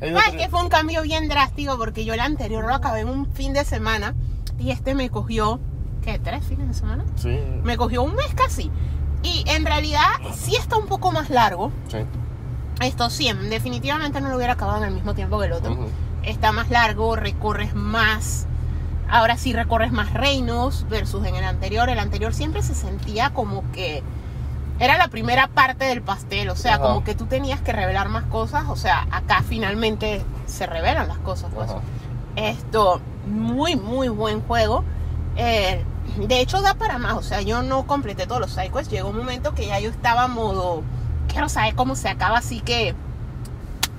Es que fue un cambio bien drástico porque yo el anterior lo acabé en un fin de semana y este me cogió, ¿qué? ¿Tres fines de semana? Sí, Me cogió un mes casi. Y en realidad sí está un poco más largo. sí. Esto sí, definitivamente no lo hubiera acabado en el mismo tiempo que el otro. Ujú. Está más largo, recorres más. Ahora sí recorres más reinos versus en el anterior. El anterior siempre se sentía como que era la primera parte del pastel. O sea, Ajá. como que tú tenías que revelar más cosas. O sea, acá finalmente se revelan las cosas. Pues. Esto, muy, muy buen juego. Eh, de hecho, da para más. O sea, yo no completé todos los sidequests. Llegó un momento que ya yo estaba modo. Quiero saber cómo se acaba, así que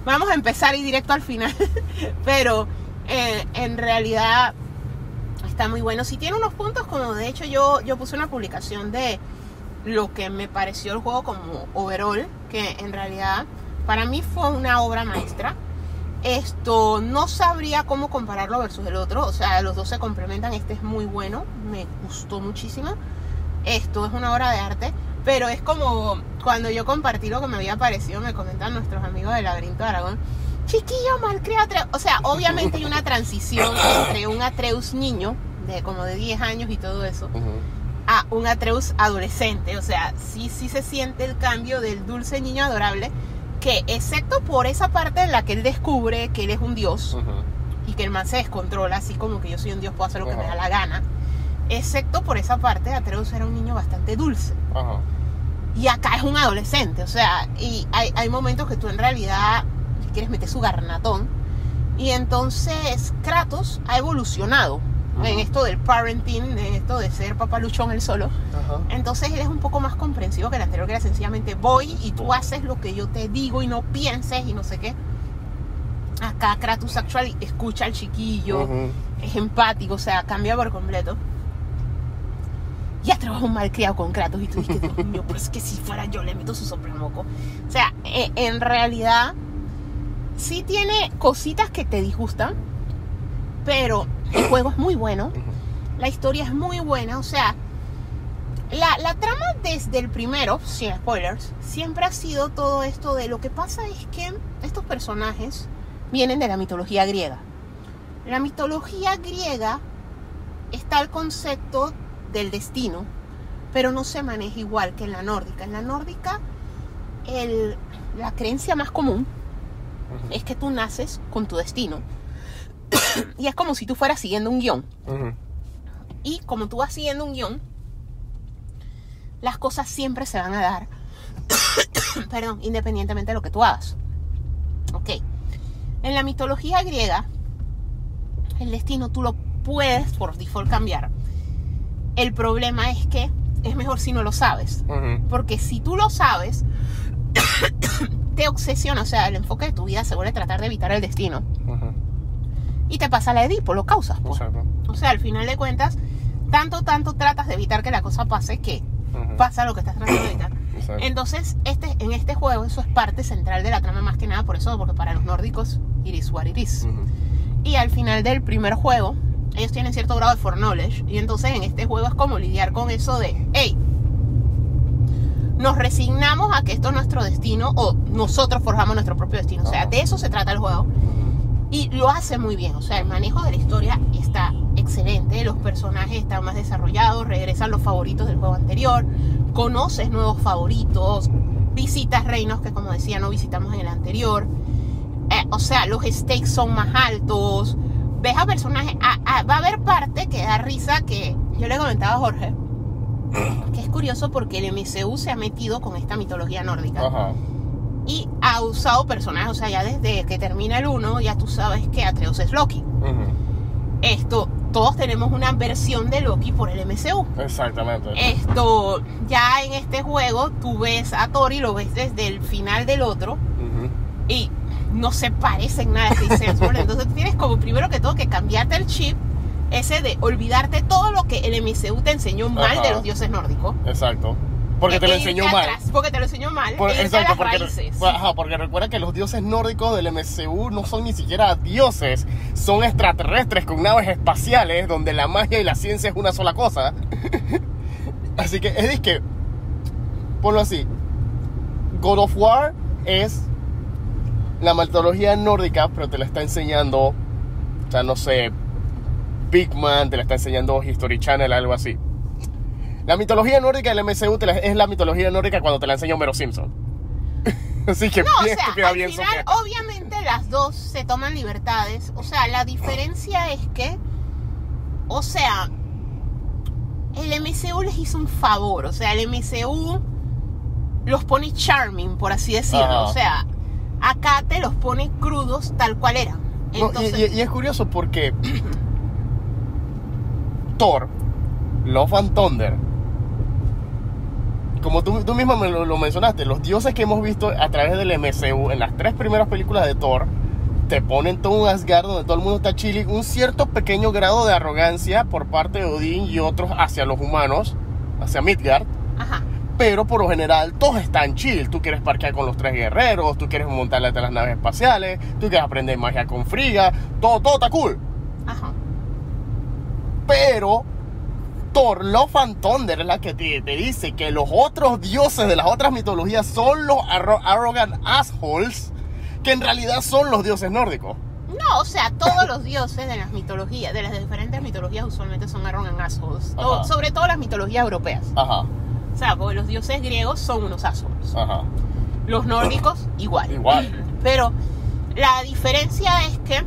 vamos a empezar y directo al final. *laughs* Pero eh, en realidad está muy bueno. Si tiene unos puntos, como de hecho yo, yo puse una publicación de lo que me pareció el juego como overall, que en realidad para mí fue una obra maestra. Esto no sabría cómo compararlo versus el otro, o sea, los dos se complementan, este es muy bueno, me gustó muchísimo. Esto es una obra de arte, Pero es como cuando yo compartí lo que me había parecido, me comentan nuestros amigos del laberinto de Aragón. Chiquillo, malcriado Atreus. O sea, obviamente hay una transición entre un Atreus niño, de como de 10 años y todo eso, a un Atreus adolescente. O sea, sí, sí se siente el cambio del dulce niño adorable, que excepto por esa parte en la que él descubre que él es un dios y que el man se descontrola, así como que yo soy un dios, puedo hacer lo que me da la gana. Excepto por esa parte, Atreus era un niño bastante dulce. Ajá. Y acá es un adolescente, o sea, y hay, hay momentos que tú en realidad quieres meter su garnatón. Y entonces Kratos ha evolucionado en esto del parenting, en esto de ser papaluchón él solo. Entonces él es un poco más comprensivo que el anterior, que era sencillamente voy y tú haces lo que yo te digo y no pienses y no sé qué. Acá Kratos actual escucha al chiquillo, es empático, o sea, cambia por completo. Ya trabajo un malcriado con Kratos y tú dices, Dios mío, pero es que si fuera yo le meto su soplamoco. O sea, e- en realidad sí tiene cositas que te disgustan, pero el juego es muy bueno, la historia es muy buena, o sea, la, la trama desde el primero, sin spoilers, siempre ha sido todo esto de lo que pasa es que estos personajes vienen de la mitología griega. La mitología griega está el concepto del destino, pero no se maneja igual que en la nórdica. En la nórdica, el- la creencia más común es que tú naces con tu destino. *coughs* y es como si tú fueras siguiendo un guion. Y como tú vas siguiendo un guion, las cosas siempre se van a dar. *coughs* Perdón, independientemente de lo que tú hagas. Ok. En la mitología griega, el destino tú lo puedes por default cambiar. El problema es que es mejor si no lo sabes. Ujú. Porque si tú lo sabes, *coughs* te obsesiona. O sea, el enfoque de tu vida se vuelve tratar de evitar el destino. Y te pasa la Edipo, lo causas. pues. O sea, al final de cuentas, tanto, tanto tratas de evitar que la cosa pase que pasa lo que estás tratando de evitar. *coughs* Exacto. Entonces, este, en este juego eso es parte central de la trama más que nada por eso, porque para los nórdicos it is what it is. Ujú. Y al final del primer juego, ellos tienen cierto grado de foreknowledge. Y entonces en este juego es como lidiar con eso de, hey, nos resignamos a que esto es nuestro destino o nosotros forjamos nuestro propio destino. O sea, Ajá. de eso se trata el juego. Y lo hace muy bien. O sea, el manejo de la historia está excelente. Los personajes están más desarrollados. Regresan los favoritos del juego anterior. Conoces nuevos favoritos. Visitas reinos que, como decía, no visitamos en el anterior. Eh, o sea, los stakes son más altos. Ves a personajes. a- a- va a haber parte que da risa que yo le comentaba a Jorge. Que es curioso porque el MCU se ha metido con esta mitología nórdica Ajá. y ha usado personajes, o sea, ya desde que termina el 1, ya tú sabes que Atreus es Loki. Ujú. Esto, todos tenemos una versión de Loki por el MCU. Exactamente. Esto, ya en este juego, tú ves a Thor y lo ves desde el final del otro Ujú. y no se parecen nada a Hemsworth. Entonces tienes como primero que todo que cambiarte el chip, ese de olvidarte todo lo que el MCU te enseñó mal Ajá. de los dioses nórdicos. Exacto. Porque te E lo irte enseñó mal. atrás, porque te lo enseñó mal. Por- e a exacto, las porque, raíces. ajá, porque recuerda que los dioses nórdicos del MCU no son ni siquiera dioses, son extraterrestres con naves espaciales donde la magia y la ciencia es una sola cosa. *laughs* así que es que, ponlo así, God of War es la mitología nórdica, pero te la está enseñando, o sea, no sé, Big Man, te la está enseñando History Channel, algo así. La mitología nórdica del MCU la- es la mitología nórdica cuando te la enseñó Homero Simpson. *laughs* Así que No, o bien sea, al bien final, obviamente las dos se toman libertades. O sea, la diferencia es que, o sea, el MCU les hizo un favor. O sea, el MCU los pone charming, por así decirlo. O sea, acá te los pone crudos tal cual eran. No, y- Entonces, y, y es curioso porque *clears throat* Thor, Love and Thunder, como tú, tú mismo me lo, lo mencionaste, los dioses que hemos visto a través del MCU en las tres primeras películas de Thor, te ponen todo un Asgard donde todo el mundo está chile, un cierto pequeño grado de arrogancia por parte de Odín y otros hacia los humanos, hacia Midgard, ajá. Pero por lo general todos están chill. Tú quieres parquear con los tres guerreros, tú quieres montarle a las naves espaciales, tú quieres aprender magia con Friga, todo, todo está cool. Ajá. Pero Thor, Love and Thunder es la que te, te dice que los otros dioses de las otras mitologías son los arro- arrogant assholes, que en realidad son los dioses nórdicos. No, o sea, todos los dioses de las mitologías, de las diferentes mitologías, usualmente son arrogant assholes. Ajá. O- sobre todo las mitologías europeas. Ajá, O sea, porque los dioses griegos son unos assholes. ajá. Los nórdicos, igual. Igual. Pero la diferencia es que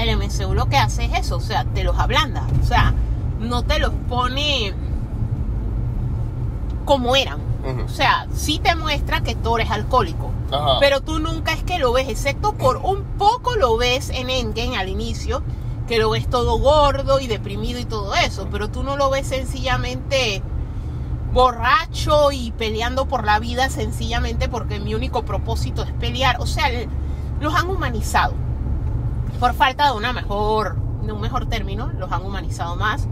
el MCU lo que hace es eso, o sea, te los ablanda. O sea, no te los pone como eran. O sea, sí te muestra que Thor es alcohólico. Ajá. Pero tú nunca es que lo ves, excepto por un poco lo ves en Endgame al inicio, que lo ves todo gordo y deprimido y todo eso, pero tú no lo ves sencillamente borracho y peleando por la vida sencillamente porque mi único propósito es pelear. O sea, los han humanizado. Por falta de una mejor, de un mejor término, los han humanizado más.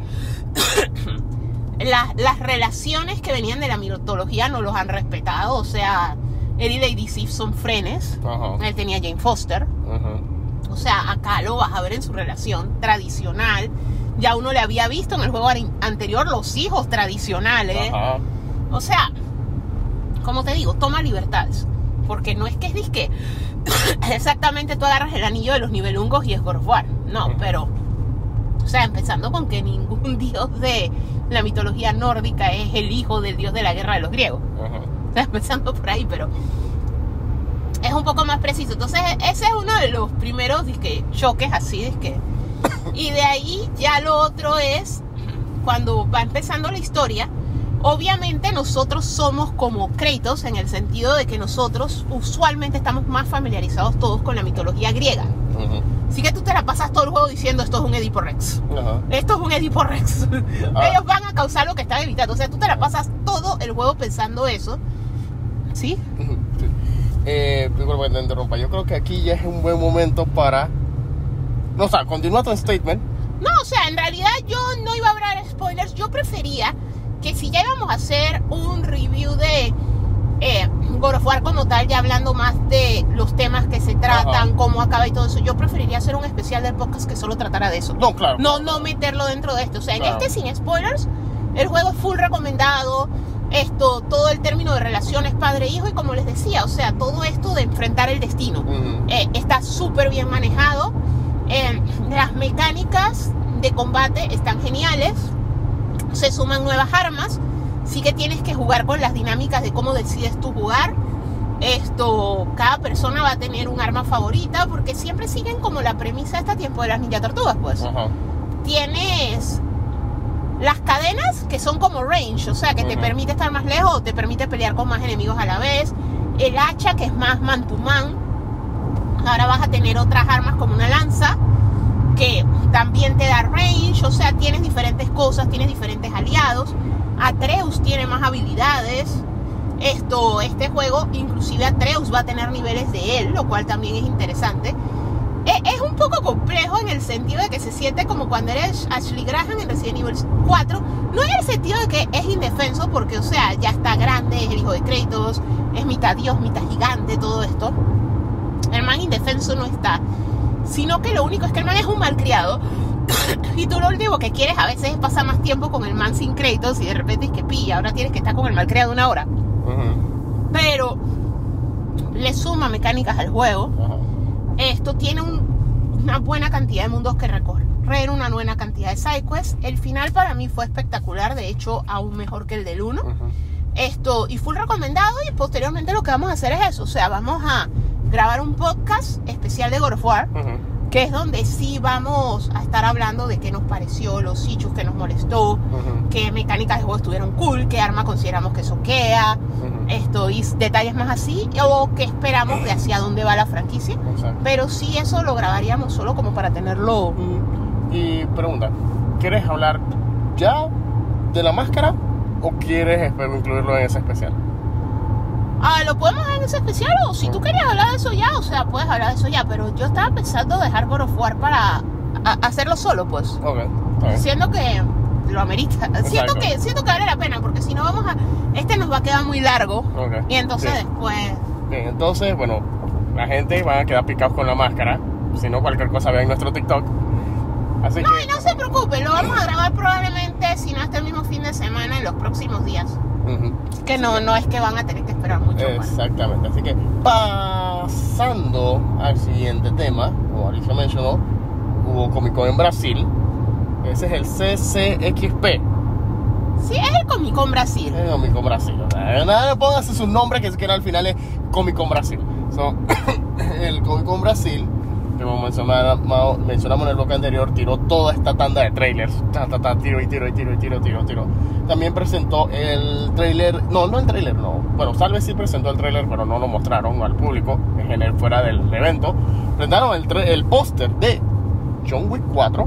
*coughs* las, las relaciones que venían de la mitología no los han respetado. O sea, y Lady Sif son frenes. Ajá. Él tenía Jane Foster. O sea, acá lo vas a ver en su relación tradicional. Ya uno le había visto en el juego anterior los hijos tradicionales. Ajá. O sea, como te digo, toma libertades. Porque no es que es disque *coughs* exactamente tú agarras el anillo de los nivelungos y es God of War. No, pero. O sea, empezando con que ningún *laughs* dios de la mitología nórdica es el hijo del dios de la guerra de los griegos. Ajá. O sea, *laughs* empezando por ahí, pero es un poco más preciso. Entonces, ese es uno de los primeros disque, choques así, disque. Y de ahí ya lo otro es cuando va empezando la historia. Obviamente nosotros somos como Kratos en el sentido de que nosotros usualmente estamos más familiarizados todos con la mitología griega. Así que tú te la pasas todo el juego diciendo esto es un Edipo Rex. Esto es un Edipo Rex. *laughs* Ah. Ellos van a causar lo que están evitando. O sea, tú te la pasas todo el juego pensando eso. ¿Sí? Sí. Eh, te interrumpa. Yo creo que aquí ya es un buen momento para. No, o sea, continúa tu statement. No, o sea, en realidad yo no iba a hablar spoilers. Yo prefería que si ya íbamos a hacer un review de eh, God of War como tal, ya hablando más de los temas que se tratan, Ajá. cómo acaba y todo eso, yo preferiría hacer un especial del podcast que solo tratara de eso. No, claro. No, no meterlo dentro de esto. O sea, en Claro. este sin spoilers, el juego es full recomendado. Esto, todo el término de relaciones padre-hijo y como les decía, o sea, todo esto de enfrentar el destino. Ujú. Eh, está súper bien manejado. Eh, las mecánicas de combate están geniales. Se suman nuevas armas. Sí que tienes que jugar con las dinámicas de cómo decides tú jugar. Esto, cada persona va a tener un arma favorita porque siempre siguen como la premisa de este tiempo de las ninja tortugas, pues tienes las cadenas que son como range, o sea, que te permite estar más lejos te permite pelear con más enemigos a la vez. El hacha, que es más man to man. Ahora vas a tener otras armas como una lanza, que también te da range, o sea, tienes diferentes cosas, tienes diferentes aliados. Atreus tiene más habilidades. Esto, este juego, inclusive Atreus va a tener niveles de él, lo cual también es interesante. E- Es un poco complejo en el sentido de que se siente como cuando eres Ashley Graham en Resident Evil 4. No en el sentido de que es indefenso, porque, o sea, ya está grande, es el hijo de Kratos, es mitad dios, mitad gigante, todo esto. El man indefenso no está. Sino que lo único es que el man es un malcriado. *coughs* y tú lo último que quieres a veces es pasar más tiempo con el man sin Kratos y de repente es que pilla, ahora tienes que estar con el malcriado una hora. Ujú. Pero le suma mecánicas al juego Ajá. esto tiene un- una buena cantidad de mundos que recorrer, una buena cantidad de sidequests. El final para mí fue espectacular, de hecho aún mejor que el del 1. Ujú. Esto, y full recomendado y posteriormente lo que vamos a hacer es eso, o sea, vamos a grabar un podcast especial de God of War, que es donde sí vamos a estar hablando de qué nos pareció, los hechos que nos molestó, Ujú. qué mecánicas de juego estuvieron cool, qué arma consideramos que soquea, Ujú. esto y detalles más así, o qué esperamos de hacia dónde va la franquicia. Exacto. Pero sí eso lo grabaríamos solo como para tenerlo. Y pregunta, ¿quieres hablar ya de la máscara o quieres incluirlo en ese especial? Ah, lo podemos hacer en ese especial o si tú querías hablar de eso ya, o sea, puedes hablar de eso ya, pero yo estaba pensando dejar God of War para hacerlo solo, pues. Ok, bien. Siendo que lo amerita. *laughs* Siento que, siento que vale la pena, porque si no vamos a. Este nos va a quedar muy largo. Ok. Y entonces Sí. después. Bien, entonces, bueno, la gente va a quedar picados con la máscara. Si no, cualquier cosa vean nuestro TikTok. Así No, que. y no se preocupe, lo vamos a grabar probablemente, si no este mismo fin de semana, en los próximos días. Que no, no es que van a tener que esperar mucho. para- Exactamente, así que pasando al siguiente tema, como Alicia mencionó, hubo Comic Con en Brasil. Ese es el CCXP, Sí, es el Comic Con Brasil. el Comic Con Brasil. O sea, nada, póngase su nombre que siquiera al final es Comic Con Brasil. So, *coughs* el Comic Con Brasil, que como mencionaba- mencionamos en el bloque anterior, tiró toda esta tanda de trailers. Ta, ta, ta, tiro y tiro y tiro y tiro, tiro, tiro. También presentó el trailer, no, no el trailer, no. Bueno, tal vez sí presentó el trailer, pero no lo mostraron al público en general fuera del evento. Presentaron el, el póster de John Wick 4.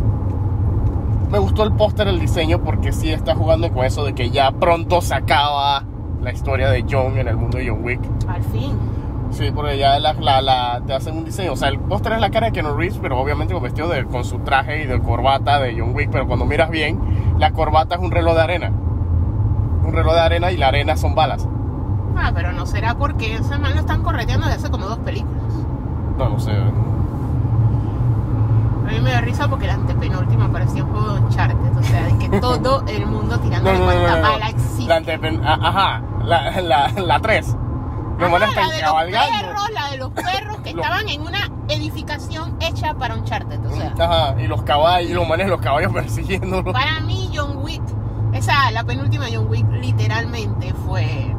Me gustó el póster, el diseño, porque sí está jugando con eso de que ya pronto se acaba la historia de John en el mundo de John Wick. Al fin. Sí, porque ya la, la, la- te hacen un diseño. O sea, el póster es la cara de Keanu Reeves, pero obviamente con vestido de, con su traje y de corbata de John Wick. Pero cuando miras bien, la corbata es un reloj de arena. Un reloj de arena y la arena son balas. Ah, pero no será porque ese man lo están correteando desde hace como dos películas. No, no sé. A mí me da risa porque la antepenúltima parecía un juego de Uncharted. O sea, de que *laughs* todo el mundo tirando No, no, no, cuanta no, no. bala existe. La antepen- a- Ajá, la, la, la 3. Los manes Ajá, están la de los perros, la de los *laughs* perros que estaban en una edificación hecha para Uncharted. O sea, Ajá, y los caballos, y los manes los caballos *laughs* persiguiéndolo. para mí John Wick, esa, la penúltima John Wick literalmente fue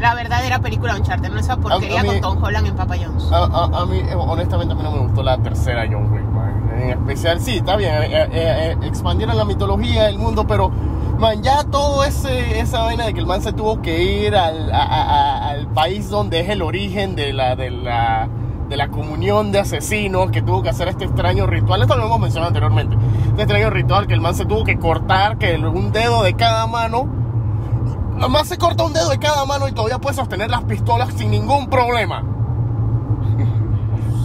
la verdadera película de Uncharted, no esa porquería a mí- con Tom Holland en Papa John's. A, a- a mí, eh, honestamente, a mí no me gustó la tercera John Wick, man. En especial, sí, está bien, eh, eh, eh, expandieron la mitología del mundo, pero, man, ya todo ese, esa vaina de que el man se tuvo que ir al, a- a- a- al país donde es el origen de la, de la, de la comunión de asesinos, que tuvo que hacer este extraño ritual, esto lo hemos mencionado anteriormente, este extraño ritual que el man se tuvo que cortar, que un dedo de cada mano, nada más se corta un dedo de cada mano y todavía puede sostener las pistolas sin ningún problema.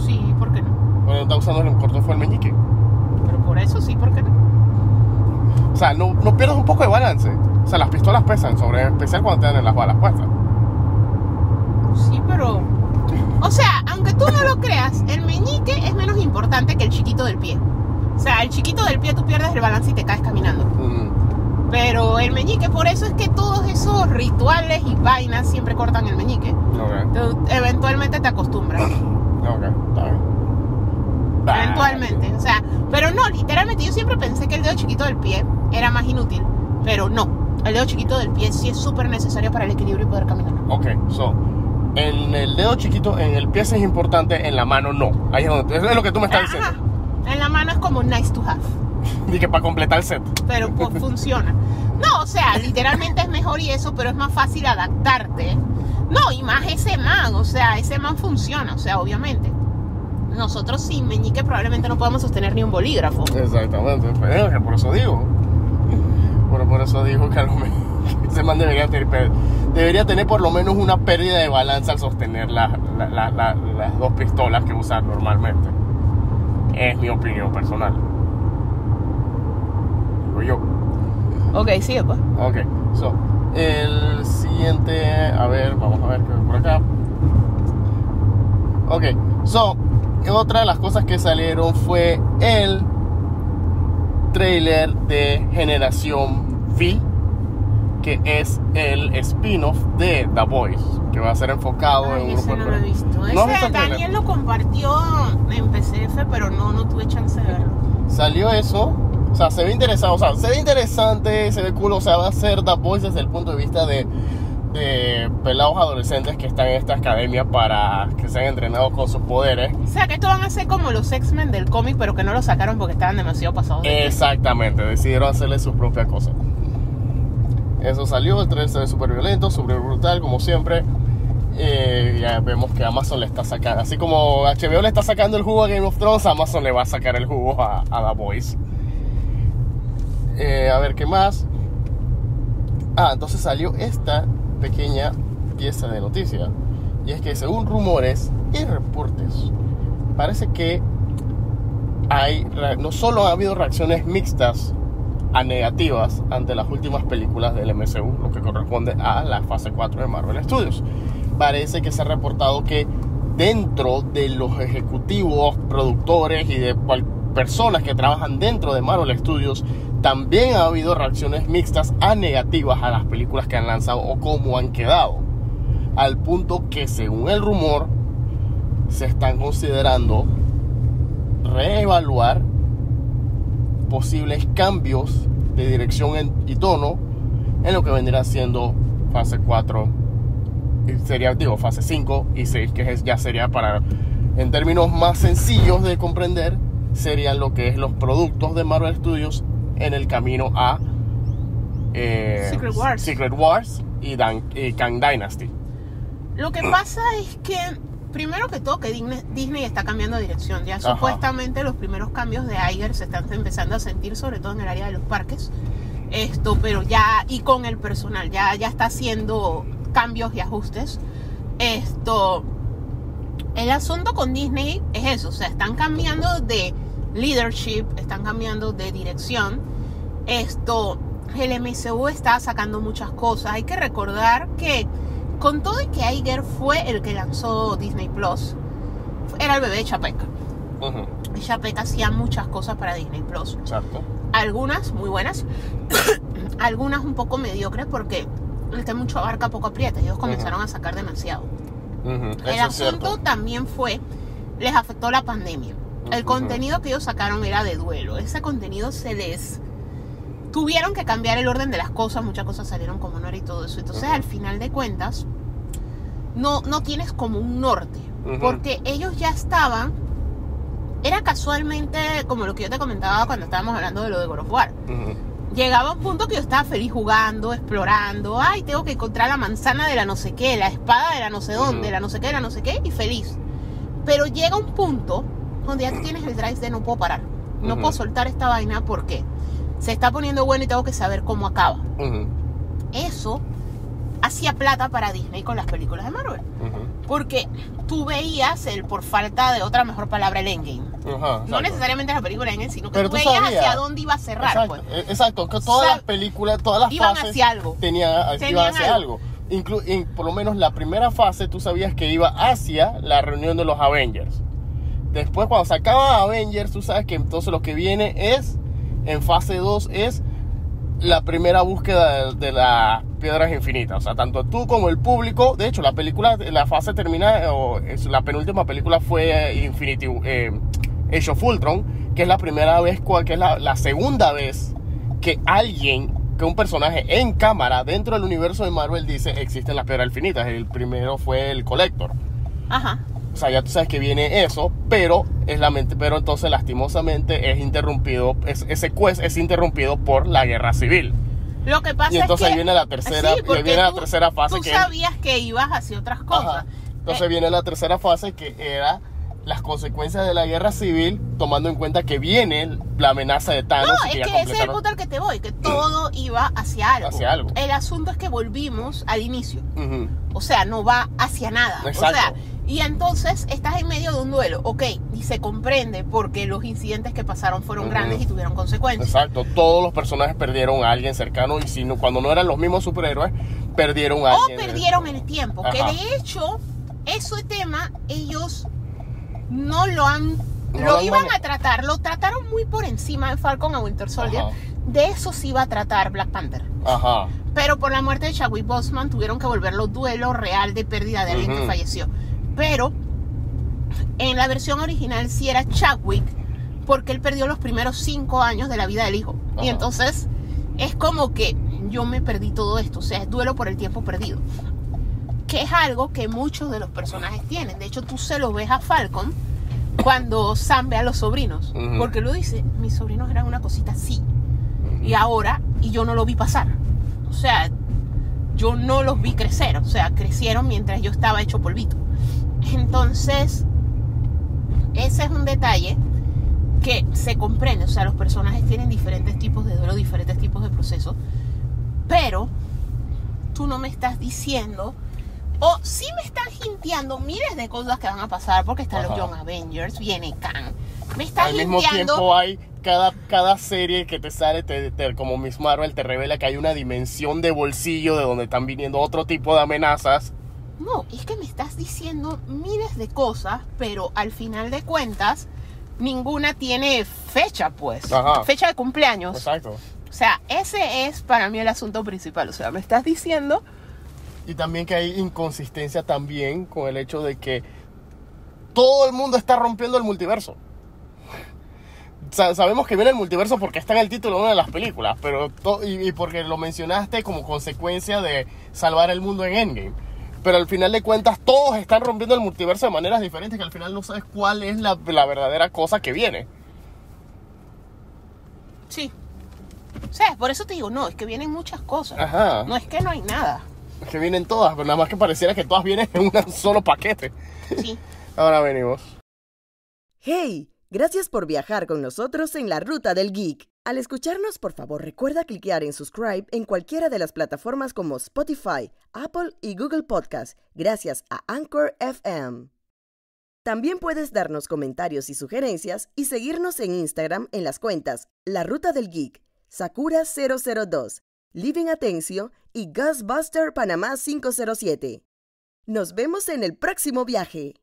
Sí, ¿por qué no? Bueno, está usando el corto fue el meñique. Pero por eso sí, ¿por qué no? O sea, no, no pierdas un poco de balance. O sea, las pistolas pesan, sobre especial cuando te dan las balas puestas. Sí, pero. O sea, aunque tú no lo creas, el meñique es menos importante que el chiquito del pie. O sea, el chiquito del pie tú pierdes el balance y te caes caminando. Mm, Pero el meñique, por eso es que todos esos rituales y vainas siempre cortan el meñique. ok, Tú eventualmente te acostumbras. ok, está bien. Bah, Eventualmente. O sea, pero no, literalmente yo siempre pensé que el dedo chiquito del pie era más inútil. Pero no. El dedo chiquito del pie sí es súper necesario para el equilibrio y poder caminar. Ok, so. En el dedo chiquito, en el pie sí es importante, en la mano no. Ahí es, donde, es lo que tú me estás Ajá. diciendo. En la mano es como nice to have. Y que para completar el set. pero *laughs* pues funciona. No, o sea, literalmente es mejor y eso, pero es más fácil adaptarte. No, y más ese man, o sea, ese man funciona, o sea, obviamente. Nosotros sin meñique probablemente no podemos sostener ni un bolígrafo. Exactamente, pues, que por eso digo. Por, por eso digo que a lo mejor *laughs* ese man debería tener, debería tener por lo menos una pérdida de balanza al sostener la- la- la- la- las dos pistolas que usa normalmente. Es mi opinión personal. Digo yo. Ok, sí, pues. Ok, so, el siguiente, a ver, vamos a ver qué hay por acá. Ok, so, otra de las cosas que salieron fue el trailer de Generación V, que es el spin-off de The Voice, que va a ser enfocado en un grupo no de- lo he visto. ¿No visto Ese? Daniel lo compartió en PCF, pero no, no tuve chance de verlo. Salió eso. O sea, se ve interesante, o sea, se ve interesante, se ve cool, o sea, va a ser The Voice desde el punto de vista de, de pelados adolescentes que están en esta academia para que sean entrenados con sus poderes. O sea, que esto van a ser como los X-Men del cómic, pero que no lo sacaron porque estaban demasiado pasados. de. Exactamente, decidieron hacerle su propia cosa. Eso salió, el trailer se ve súper violento, súper brutal, como siempre. Eh, ya vemos que Amazon le está sacando, así como HBO le está sacando el jugo a Game of Thrones, Amazon le va a sacar el jugo a, a The Voice. Eh, a ver qué más. Ah, entonces salió esta pequeña pieza de noticia. Y es que según rumores y reportes, parece que hay, no solo ha habido reacciones mixtas a negativas ante las últimas películas del MCU, lo que corresponde a la fase 4 de Marvel Studios. Parece que se ha reportado que dentro de los ejecutivos, productores y de personas que trabajan dentro de Marvel Studios, también ha habido reacciones mixtas a negativas a las películas que han lanzado o cómo han quedado. Al punto que según el rumor se están considerando reevaluar posibles cambios de dirección y tono en lo que vendrá siendo fase 4 y sería digo fase 5 y 6 que ya sería para en términos más sencillos de comprender serían lo que es los productos de Marvel Studios en el camino a eh, Secret Wars. Secret Wars y, Dan- y Kang Dynasty Lo que pasa es que, primero que todo, que Disney, está cambiando de dirección. Ya Ajá. supuestamente los primeros cambios de Iger se están empezando a sentir, sobre todo en el área de los parques. Esto, pero ya, y con el personal, ya, ya está haciendo cambios y ajustes. Esto, el asunto con Disney es eso, o sea, están cambiando de leadership, están cambiando de dirección. Esto, el MCU está sacando muchas cosas. Hay que recordar que con todo y que Iger fue el que lanzó Disney Plus, era el bebé de Chapek. Ujú, Y Chapek hacía muchas cosas para Disney Plus. exacto Algunas muy buenas, *coughs* algunas un poco mediocres porque el que mucho abarca poco aprieta. Ellos comenzaron a sacar demasiado. El asunto también fue, les afectó la pandemia. El contenido que ellos sacaron era de duelo. Ese contenido se les... Tuvieron que cambiar el orden de las cosas, muchas cosas salieron como no era y todo eso. Entonces, al final de cuentas, no, no tienes como un norte. Porque ellos ya estaban... Era casualmente como lo que yo te comentaba cuando estábamos hablando de lo de God of War Ujú, llegaba un punto que yo estaba feliz jugando, explorando. Ay, tengo que encontrar la manzana de la no sé qué, la espada de la no sé dónde, la no sé qué, la no sé qué, y feliz. Pero llega un punto donde ya tú *clears throat* tienes el drive de no puedo parar. No puedo soltar esta vaina porque se está poniendo bueno y tengo que saber cómo acaba. Eso hacía plata para Disney con las películas de Marvel. Porque tú veías el, por falta de otra mejor palabra, el endgame. No necesariamente la película endgame, sino que Pero tú tú veías hacia dónde iba a cerrar. Exacto, Pues. eh, exacto, que todas las películas, todas las Iban fases hacia algo. tenían, Tenían iban hacia algo. algo. Inclu- por lo menos la primera fase tú sabías que iba hacia la reunión de los Avengers. Después cuando se acaba Avengers, tú sabes que entonces lo que viene es, en fase 2, es la primera búsqueda de, las piedras infinitas. O sea, tanto tú como el público, de hecho la película, la fase termina, o es- la penúltima película fue Infinity, eh, Age que es la primera vez, que es la, la segunda vez que alguien, que un personaje en cámara dentro del universo de Marvel dice existen las piedras infinitas. El primero fue el Collector. Ajá. O sea, ya tú sabes que viene eso, pero es la mente, pero entonces lastimosamente es interrumpido, es- ese quest es interrumpido por la guerra civil. Lo que pasa Y entonces es que viene la tercera, Sí, viene la tercera fase Tú que sabías que ibas hacia otras cosas. Ajá. Entonces Eh, viene la tercera fase que era las consecuencias de la guerra civil, tomando en cuenta que viene la amenaza de Thanos. no, y es que ese es el punto al que te voy, que todo iba hacia algo. Hacia algo. El asunto es que volvimos al inicio. O sea, no va hacia nada. Exacto. O sea, y entonces estás en medio de un duelo, ok, y se comprende porque los incidentes que pasaron fueron grandes y tuvieron consecuencias. Exacto, todos los personajes perdieron a alguien cercano y si no, cuando no eran los mismos superhéroes, perdieron a O alguien. perdieron el tiempo, que de hecho, ese tema ellos no lo han... No lo iban a tratar, lo trataron muy por encima de Falcon a Winter Soldier. Ajá. De eso sí iba a tratar Black Panther. Ajá. Pero por la muerte de Chadwick Boseman tuvieron que volverlo duelo real de pérdida de alguien que falleció. Pero en la versión original sí era Chadwick porque él perdió los primeros cinco años de la vida del hijo. Y entonces es como que yo me perdí todo esto. O sea, es duelo por el tiempo perdido. Que es algo que muchos de los personajes tienen. De hecho, tú se lo ves a Falcon cuando Sam ve a los sobrinos. Porque lo dice, mis sobrinos eran una cosita así. Y ahora, y yo no lo vi pasar. O sea, yo no los vi crecer. O sea, crecieron mientras yo estaba hecho polvito. Entonces, ese es un detalle que se comprende. O sea, los personajes tienen diferentes tipos de duelo, diferentes tipos de procesos. Pero tú no me estás diciendo, o sí me estás hinteando miles de cosas que van a pasar, porque están los Ajá. Young Avengers, viene Kang. Me estás Al mismo hinteando. tiempo hay cada, cada serie que te sale, te, te- como Miss Marvel, te revela que hay una dimensión de bolsillo de donde están viniendo otro tipo de amenazas. No, es que me estás diciendo miles de cosas, pero al final de cuentas ninguna tiene fecha, pues. Ajá. Fecha de cumpleaños. Exacto. O sea, ese es para mí el asunto principal. O sea, me estás diciendo Y también que hay inconsistencia también con el hecho de que todo el mundo está rompiendo el multiverso. Sa- sabemos que viene el multiverso porque está en el título de una de las películas, pero y, y porque lo mencionaste como consecuencia de salvar el mundo en Endgame. Pero al final de cuentas todos están rompiendo el multiverso de maneras diferentes que al final no sabes cuál es la, la verdadera cosa que viene. Sí. O sea, por eso te digo, no, es que vienen muchas cosas. Ajá. No es que no hay nada. Que vienen todas, pero nada más que pareciera que todas vienen en un *laughs* solo paquete. Sí. Ahora venimos. ¡Hey! Gracias por viajar con nosotros en la ruta del geek. Al escucharnos, por favor, recuerda cliquear en subscribe en cualquiera de las plataformas como Spotify, Apple y Google Podcast, gracias a Anchor FM. También puedes darnos comentarios y sugerencias y seguirnos en Instagram en las cuentas La Ruta del Geek, Sakura002, Living Atencio y Ghostbuster Panamá 507. Nos vemos en el próximo viaje.